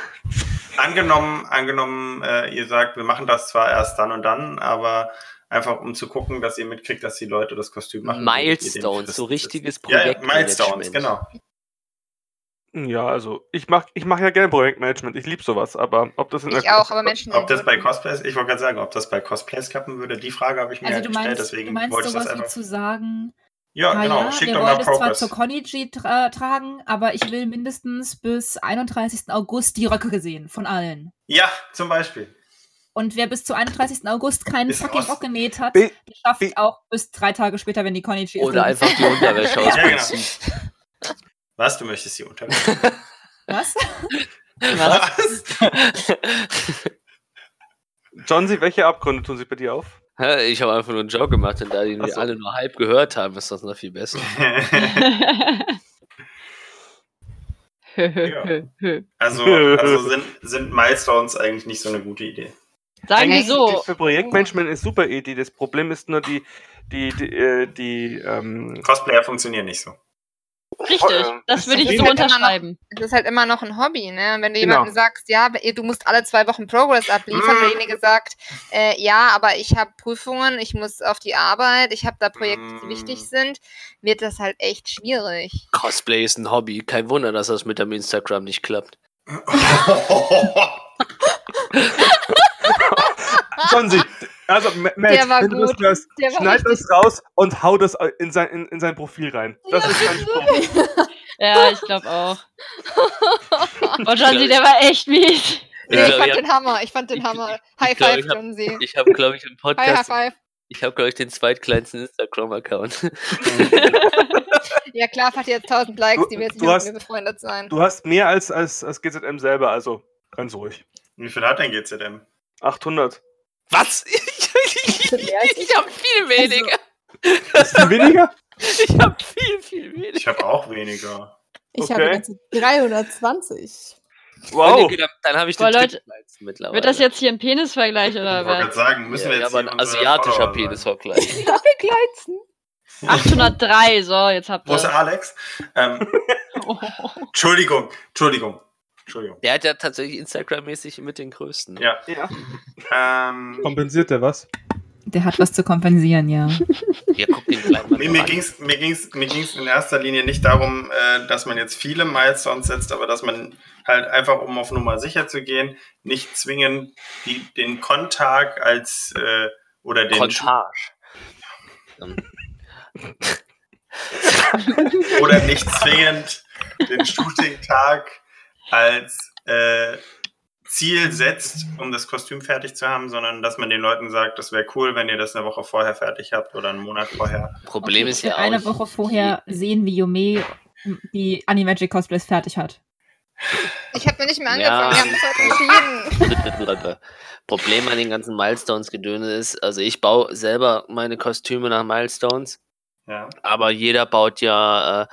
Angenommen, angenommen, äh, ihr sagt, wir machen das zwar erst dann und dann, aber einfach um zu gucken, dass ihr mitkriegt, dass die Leute das Kostüm machen. Milestones, so richtiges setzen. Ja. Milestones, genau. Ja, also ich mach, ich mach ja gerne Projektmanagement. Ich liebe sowas, aber ob das in Ich auch, aber Menschen. Ob das bei Cosplays, ich wollte gerade sagen, ob das bei Cosplays klappen würde, die Frage habe ich mir Also halt du gestellt, meinst, deswegen du meinst wollte ich das sowas wie einfach. zu sagen, Ja, ah genau, ja, schick ihr doch mal wollt es zwar zur Konichi tra tragen, aber ich will mindestens bis 31. August die Röcke gesehen, von allen. Ja, zum Beispiel. Und wer bis zu 31. August keinen Ist fucking Rock genäht hat, der schafft bi- auch bis drei Tage später, wenn die Konichi ist. Oder einfach die Unterwäsche aus Ja, genau. Was, du möchtest sie unter. Was? Was? Johnsy, welche Abgründe tun sich bei dir auf? Ich habe einfach nur einen Joke gemacht und da die so. alle nur halb gehört haben, ist das noch viel besser. also, also sind, sind Milestones eigentlich nicht so eine gute Idee. Sagen wir Eigentlich so, Für Projektmanagement ist super Idee. Das Problem ist nur die, die, die, äh, die ähm, Cosplayer funktionieren nicht so. Richtig, ähm, das würde ich so immer noch- unterschreiben. Es ist halt immer noch ein Hobby, ne? Wenn du Genau. jemandem sagst, ja, du musst alle zwei Wochen Progress abliefern, Mhm. derjenige sagt, äh, ja, aber ich habe Prüfungen, ich muss auf die Arbeit, ich habe da Projekte, die Mhm. wichtig sind, wird das halt echt schwierig. Cosplay ist ein Hobby. Kein Wunder, dass das mit dem Instagram nicht klappt. Johnsy, also Ma- Matt, Der war wenn du das gut. hörst, Der war schneid das raus und hau das in sein, in, in sein Profil rein. Das ist mein Spruch. Ja, ich glaube auch. Und Jansi, der war echt mies. Nee, Ja, ich fand ja. den Hammer, ich fand den Ich- Hammer. ich High glaub, five, ich hab- Jonesy. Ich habe, glaube ich, im Hi, High Podcast, five. ich habe, glaube ich, den zweitkleinsten Instagram-Account. Ja, klar, hat jetzt 1000 Likes, Du- die will jetzt du nicht hast- mit mir befreundet sein. Du hast mehr als, als, als GZM selber, also ganz ruhig. Wie viel hat denn GZM? 800. Was? Ich, Mehr als ich habe viel weniger. Ist viel weniger? Ich habe viel, viel weniger. Ich habe auch weniger. Ich Okay. habe ganze 320. Wow. Okay, dann, dann habe ich den Leute, mittlerweile. Wird das jetzt hier ein Penisvergleich Ich oder wollte gerade was? sagen, müssen ja, wir ja, jetzt aber hier ein asiatischer Follower Penisvergleich. Doppelkleinsten. 803, so, jetzt habt Wo ist ihr. Alex? Ähm, Entschuldigung, Entschuldigung, Entschuldigung. Der hat ja tatsächlich Instagram-mäßig mit den größten. Ja. Ja. Ähm, Kompensiert der was? Der hat was zu kompensieren, ja. Ja, guck den Mir, mir ging es mir ging's, mir ging's in erster Linie nicht darum, äh, dass man jetzt viele Milestones setzt, aber dass man halt einfach, um auf Nummer sicher zu gehen, nicht zwingend die, den Kontag als äh, oder den Kontage. Oder nicht zwingend den Shooting-Tag als äh, Ziel setzt, um das Kostüm fertig zu haben, sondern dass man den Leuten sagt, das wäre cool, wenn ihr das eine Woche vorher fertig habt oder einen Monat vorher. Problem Okay, ist ich ja auch. eine Woche vorher sehen, wie Yume die Animagic Cosplays fertig hat. Ich habe noch nicht mehr Ja. angefangen, wir haben es heute entschieden. Problem an den ganzen Milestones-Gedöne ist, also ich baue selber meine Kostüme nach Milestones, Ja, aber jeder baut ja äh,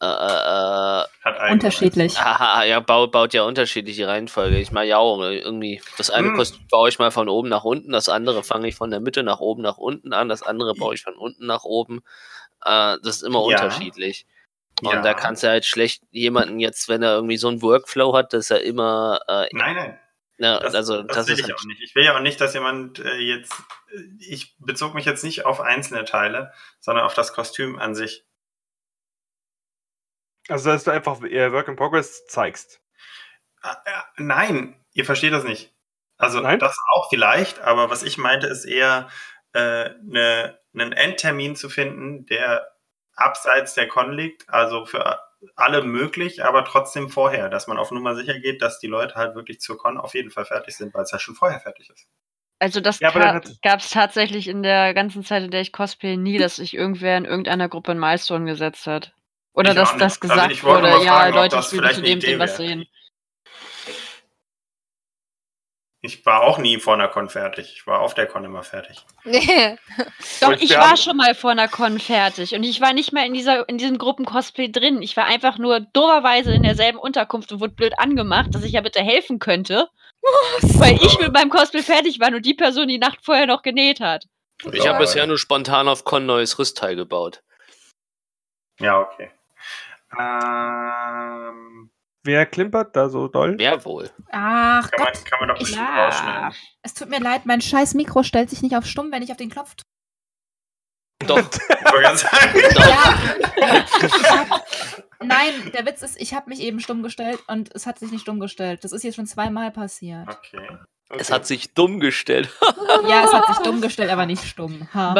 äh, äh, hat eigene Unterschiedlich. Haha, ja, baut, baut ja unterschiedliche Reihenfolge. Ich mache ja auch irgendwie. Das eine Hm. Kostüm baue ich mal von oben nach unten, das andere fange ich von der Mitte nach oben nach unten an, das andere baue ich von unten nach oben. Äh, das ist immer Ja. unterschiedlich. Und Ja. da kannst du halt schlecht jemanden jetzt, wenn er irgendwie so einen Workflow hat, dass er immer, äh, Nein, nein. ja, Das, also das, das, will ist ich halt, auch nicht. Ich will ja auch nicht, dass jemand äh, jetzt. äh, Ich bezog mich jetzt nicht auf einzelne Teile, sondern auf das Kostüm an sich. Also, dass du einfach eher Work in Progress zeigst. Ah, nein, ihr versteht das nicht. Also Nein? das auch vielleicht, aber was ich meinte, ist eher äh, ne, einen Endtermin zu finden, der abseits der Con liegt, also für alle möglich, aber trotzdem vorher, dass man auf Nummer sicher geht, dass die Leute halt wirklich zur Con auf jeden Fall fertig sind, weil es ja schon vorher fertig ist. Also das Ja, gab es tatsächlich in der ganzen Zeit, in der ich cosplay, nie, dass sich irgendwer in irgendeiner Gruppe ein Milestone gesetzt hat. Oder Ich dass das. Also gesagt wollte wurde, ja, fragen, ob Leute, ich will vielleicht zu dem Ding was sehen. Ich war auch nie vor einer Con fertig. Ich war auf der Con immer fertig. Nee. Doch, ich war schon mal vor einer Con fertig und ich war nicht mehr in dieser in diesem Gruppen-Cosplay drin. Ich war einfach nur doberweise in derselben Unterkunft und wurde blöd angemacht, dass ich ja bitte helfen könnte. Weil ich mit meinem Cosplay fertig war und die Person die Nacht vorher noch genäht hat. ich habe bisher nur spontan auf Con neues Rüstteil gebaut. Ja, okay. Ähm, Wer klimpert da so doll? Wer wohl? Ach kann, man, Gott, kann man doch bestimmt Ja. rausschneiden. es tut mir leid, mein scheiß Mikro stellt sich nicht auf stumm, wenn ich auf den Knopf drücke. Doch, Ich wollte ganz sagen. Ja. Nein, der Witz ist, ich habe mich eben stumm gestellt und es hat sich nicht stumm gestellt. Das ist jetzt schon zweimal passiert. Okay. es hat sich dumm gestellt. Ja, es hat sich dumm gestellt, aber nicht stumm. Haha.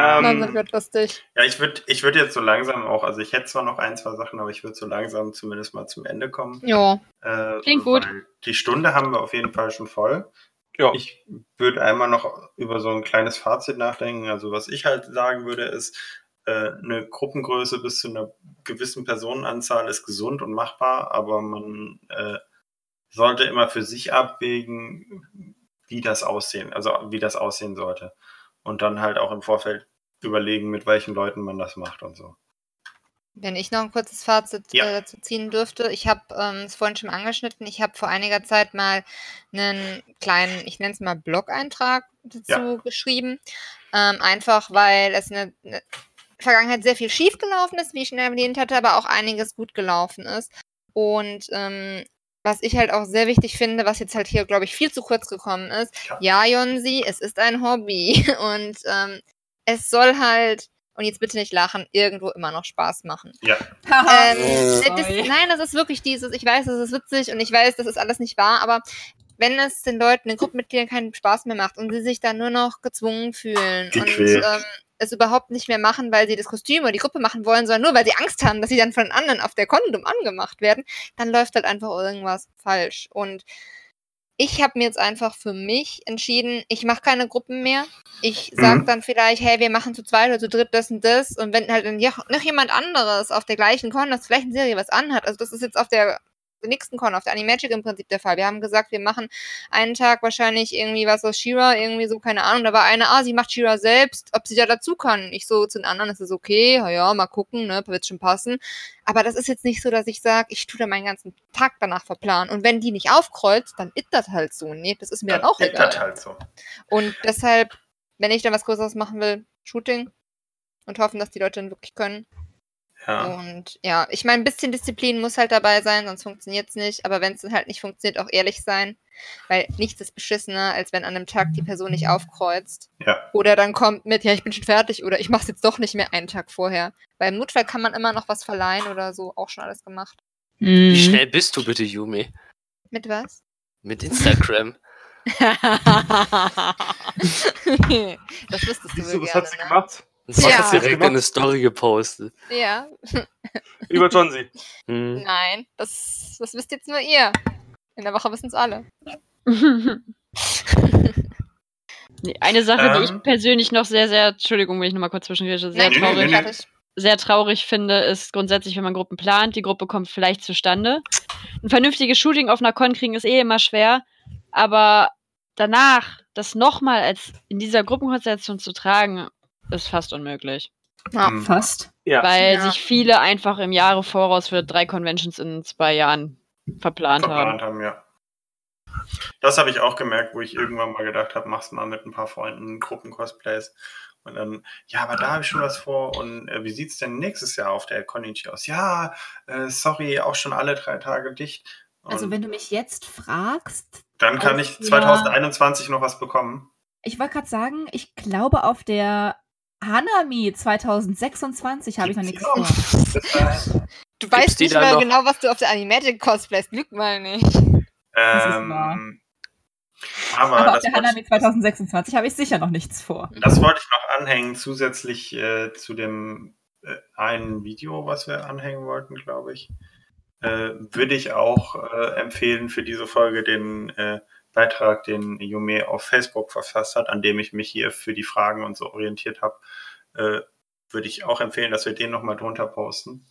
Badum. Ähm, das wird lustig. Ja, ich würde ich würd jetzt so langsam auch, also ich hätte zwar noch ein, zwei Sachen, aber ich würde so langsam zumindest mal zum Ende kommen. Jo. Äh, Klingt gut. Die Stunde haben wir auf jeden Fall schon voll. Ja. Ich würde einmal noch über so ein kleines Fazit nachdenken. Also was ich halt sagen würde, ist, äh, eine Gruppengröße bis zu einer gewissen Personenanzahl ist gesund und machbar, aber man äh, sollte immer für sich abwägen, wie das aussehen, also wie das aussehen sollte. Und dann halt auch im Vorfeld überlegen, mit welchen Leuten man das macht und so. Wenn ich noch ein kurzes Fazit Ja. äh, dazu ziehen dürfte. Ich habe ähm, es vorhin schon angeschnitten. Ich habe vor einiger Zeit mal einen kleinen, ich nenne es mal Blog-Eintrag dazu Ja. geschrieben. Ähm, einfach weil es in der in der Vergangenheit sehr viel schief gelaufen ist, wie ich schon erwähnt hatte, aber auch einiges gut gelaufen ist. Und ähm, was ich halt auch sehr wichtig finde, was jetzt halt hier, glaube ich, viel zu kurz gekommen ist, Ja. ja, Jonsi, es ist ein Hobby. Und ähm, es soll halt, und jetzt bitte nicht lachen, irgendwo immer noch Spaß machen. Haha. Ähm, das, nein, das ist wirklich dieses, ich weiß, das ist witzig und ich weiß, das ist alles nicht wahr, aber wenn es den Leuten, den Gruppenmitgliedern keinen Spaß mehr macht und sie sich dann nur noch gezwungen fühlen Gequält. und ähm, es überhaupt nicht mehr machen, weil sie das Kostüm oder die Gruppe machen wollen, sondern nur weil sie Angst haben, dass sie dann von anderen auf der Kondom angemacht werden, dann läuft halt einfach irgendwas falsch. Und ich habe mir jetzt einfach für mich entschieden, ich mache keine Gruppen mehr. Ich sag Mhm. dann vielleicht, hey, wir machen zu zweit oder zu dritt das und das. Und wenn halt dann noch jemand anderes auf der gleichen Con, das vielleicht eine Serie was anhat, also das ist jetzt auf der nächsten Con, auf der Animagic im Prinzip der Fall. Wir haben gesagt, wir machen einen Tag wahrscheinlich irgendwie was aus Shira, irgendwie so, keine Ahnung. Da war eine, ah, sie macht Shira selbst, ob sie da dazu kann. Ich so zu den anderen, das ist okay, ja, ja, mal gucken, ne, wird schon passen. Aber das ist jetzt nicht so, dass ich sage, ich tue da meinen ganzen Tag danach verplanen. Und wenn die nicht aufkreuzt, dann ist das halt so. Nee, das ist mir dann, auch ist egal. das halt so. Und deshalb, wenn ich dann was Größeres machen will, Shooting und hoffen, dass die Leute dann wirklich können. Ja. Und ja, ich meine, ein bisschen Disziplin muss halt dabei sein, sonst funktioniert es nicht. Aber wenn es halt nicht funktioniert, auch ehrlich sein. Weil nichts ist beschissener, als wenn an einem Tag die Person nicht aufkreuzt. Ja. Oder dann kommt mit, ja, ich bin schon fertig oder ich mache es jetzt doch nicht mehr einen Tag vorher. Weil im Notfall kann man immer noch was verleihen oder so. Auch schon alles gemacht. Wie Mhm. schnell bist du bitte, Yumi? Mit was? Mit Instagram. das wüsstest du Siehst wohl du, was gerne, hat sie ne? gemacht? Das Ja. hat direkt eine Story gepostet. Ja. Über Johnsy. Hm. Nein, das, das wisst jetzt nur ihr. In der Woche wissen es alle. Nee, Eine Sache, die Ähm. ich persönlich noch sehr, sehr, Entschuldigung, wenn ich nochmal kurz zwischenrede, sehr Nein, nee, traurig, nee, nee. sehr traurig finde, ist grundsätzlich, wenn man Gruppen plant, die Gruppe kommt vielleicht zustande. Ein vernünftiges Shooting auf einer Con kriegen ist eh immer schwer, aber danach das nochmal als in dieser Gruppenkonstellation zu tragen, ist fast unmöglich. Ja. Hm. Fast. Ja. Weil Ja. sich viele einfach im Jahre voraus für drei Conventions in zwei Jahren verplant haben. verplant haben, ja. Das habe ich auch gemerkt, wo ich irgendwann mal gedacht habe, mach's mal mit ein paar Freunden Gruppen-Cosplays. Und dann, ja, aber da habe ich schon was vor. Und äh, wie sieht's denn nächstes Jahr auf der Konichi aus? Ja, äh, sorry, auch schon alle drei Tage dicht. Und Also wenn du mich jetzt fragst, dann kann ich der- 2021 noch was bekommen. ich wollte gerade sagen, ich glaube auf der Hanami 2026 habe ich noch nichts vor. Du weißt nicht mal genau, was du auf der Animagic cosplayst. Lüg mal nicht. Das ist Ähm, wahr. aber, Aber auf der Hanami 2026 habe ich sicher noch nichts vor. das wollte ich noch anhängen, zusätzlich äh, zu dem äh, einen Video, was wir anhängen wollten, glaube ich. Äh, würde ich auch äh, empfehlen für diese Folge den äh, Beitrag, den Yume auf Facebook verfasst hat, an dem ich mich hier für die Fragen und so orientiert habe. Äh, würde ich auch empfehlen, dass wir den nochmal drunter posten.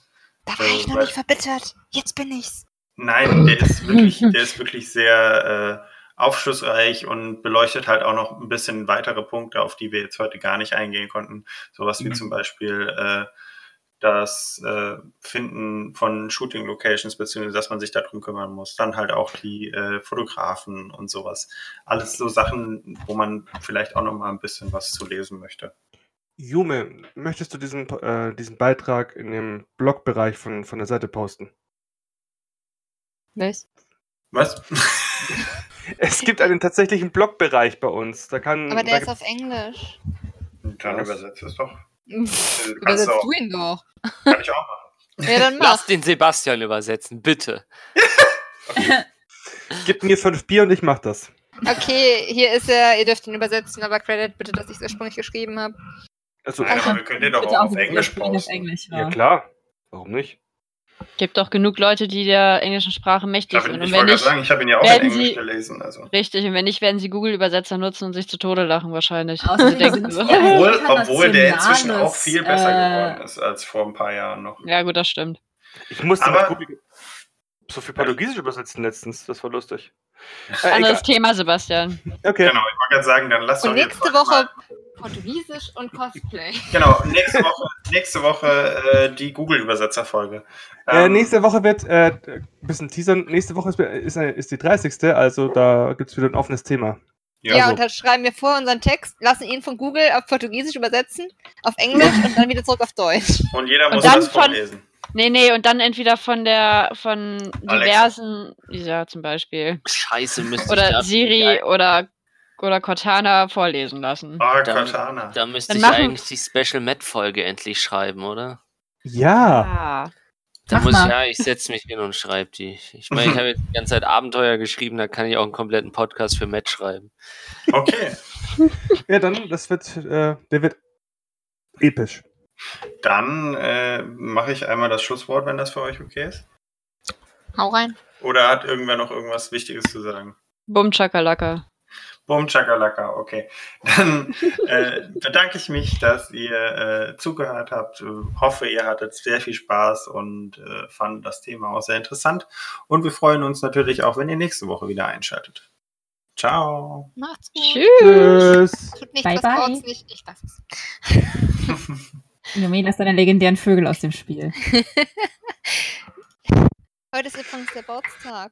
Da war Äh, ich noch weil- nicht verbittert. Jetzt bin ich's. Nein, der ist wirklich, der ist wirklich sehr äh, aufschlussreich und beleuchtet halt auch noch ein bisschen weitere Punkte, auf die wir jetzt heute gar nicht eingehen konnten. Sowas wie Mhm. zum Beispiel äh, das äh, Finden von Shooting Locations, beziehungsweise dass man sich darum kümmern muss. Dann halt auch die äh, Fotografen und sowas. Alles so Sachen, wo man vielleicht auch noch mal ein bisschen was zu lesen möchte. Jume, möchtest du diesen, äh, diesen Beitrag in dem Blogbereich von, von der Seite posten? Was? Was? Es gibt einen tatsächlichen Blogbereich bei uns. Da kann. Aber da der ist gibt's- auf Englisch. Dann übersetzt es doch. Übersetzt du auch. du ihn doch. Kann ich auch machen. Ja, dann mach. Lass den Sebastian übersetzen, bitte. Gib mir fünf Bier und ich mach das. Okay, hier ist er. Ihr dürft ihn übersetzen, aber Credit bitte, dass ich es ursprünglich geschrieben habe. Also, Nein, aber wir können den doch auch auf Englisch auf ja ja. klar. Warum nicht? Gibt doch genug Leute, die der englischen Sprache mächtig Ich, sind. Und ich wollte gerade sagen, ich habe ihn ja auch in Englisch Sie- gelesen. Also. richtig, und wenn nicht, werden sie Google-Übersetzer nutzen und sich zu Tode lachen wahrscheinlich. Außerdem Obwohl, obwohl der inzwischen auch viel besser äh, geworden ist als vor ein paar Jahren noch. Ja, gut, das stimmt. Ich musste Aber- so viel Portugiesisch übersetzen letztens. Das war lustig. Äh, Anderes egal. Thema, Sebastian. Okay. Genau, ich wollte gerade sagen, dann lass Und jetzt nächste Woche Mal, Portugiesisch und Cosplay. genau, nächste Woche, nächste Woche äh, die Google-Übersetzer-Folge. Äh, Ähm, nächste Woche wird, äh, ein bisschen teasern, nächste Woche ist, ist, ist die 30. Also da gibt es wieder ein offenes Thema. Ja, ja, und dann schreiben wir vor unseren Text, lassen ihn von Google auf Portugiesisch übersetzen, auf Englisch und dann wieder zurück auf Deutsch. und jeder Und muss dann das von- vorlesen. Nee, nee, und dann entweder von der, von Alexa. diversen, ja, zum Beispiel. Scheiße, müsste ich Oder Siri oder, oder Cortana vorlesen lassen. Oh, Dann- Cortana. Da müsste Dann ich machen- eigentlich die Special Met-Folge endlich schreiben, oder? Ja. Ah. Da muss ich, ja, ich setze mich hin und schreibe die. Ich meine, ich habe jetzt die ganze Zeit Abenteuer geschrieben, da kann ich auch einen kompletten Podcast für Matt schreiben. Okay, Ja, dann, das wird, äh, der wird episch. dann äh, mache ich einmal das Schlusswort, wenn das für euch okay ist. Hau rein. Oder hat irgendwer noch irgendwas Wichtiges zu sagen? Bum Chakalaka. Bum Chakalaka, okay. Dann äh, bedanke ich mich, dass ihr äh, zugehört habt. Äh, hoffe, ihr hattet sehr viel Spaß und äh, fand das Thema auch sehr interessant. Und wir freuen uns natürlich auch, wenn ihr nächste Woche wieder einschaltet. Ciao. Macht's gut. Tschüss. Tschüss. Tut nicht, Bye, was bye. nicht. Ich weiß es. Yumi lässt deine legendären Vögel aus dem Spiel. Heute ist übrigens der Geburtstag.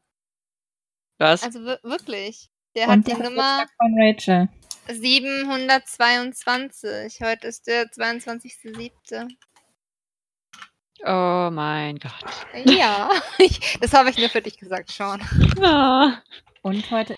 Was? Also wir- wirklich. Der Und hat die Nummer von Rachel. 722. Heute ist der 22.07. Oh mein Gott. Ja, ich, das habe ich nur für dich gesagt, Sean. Ah. Und heute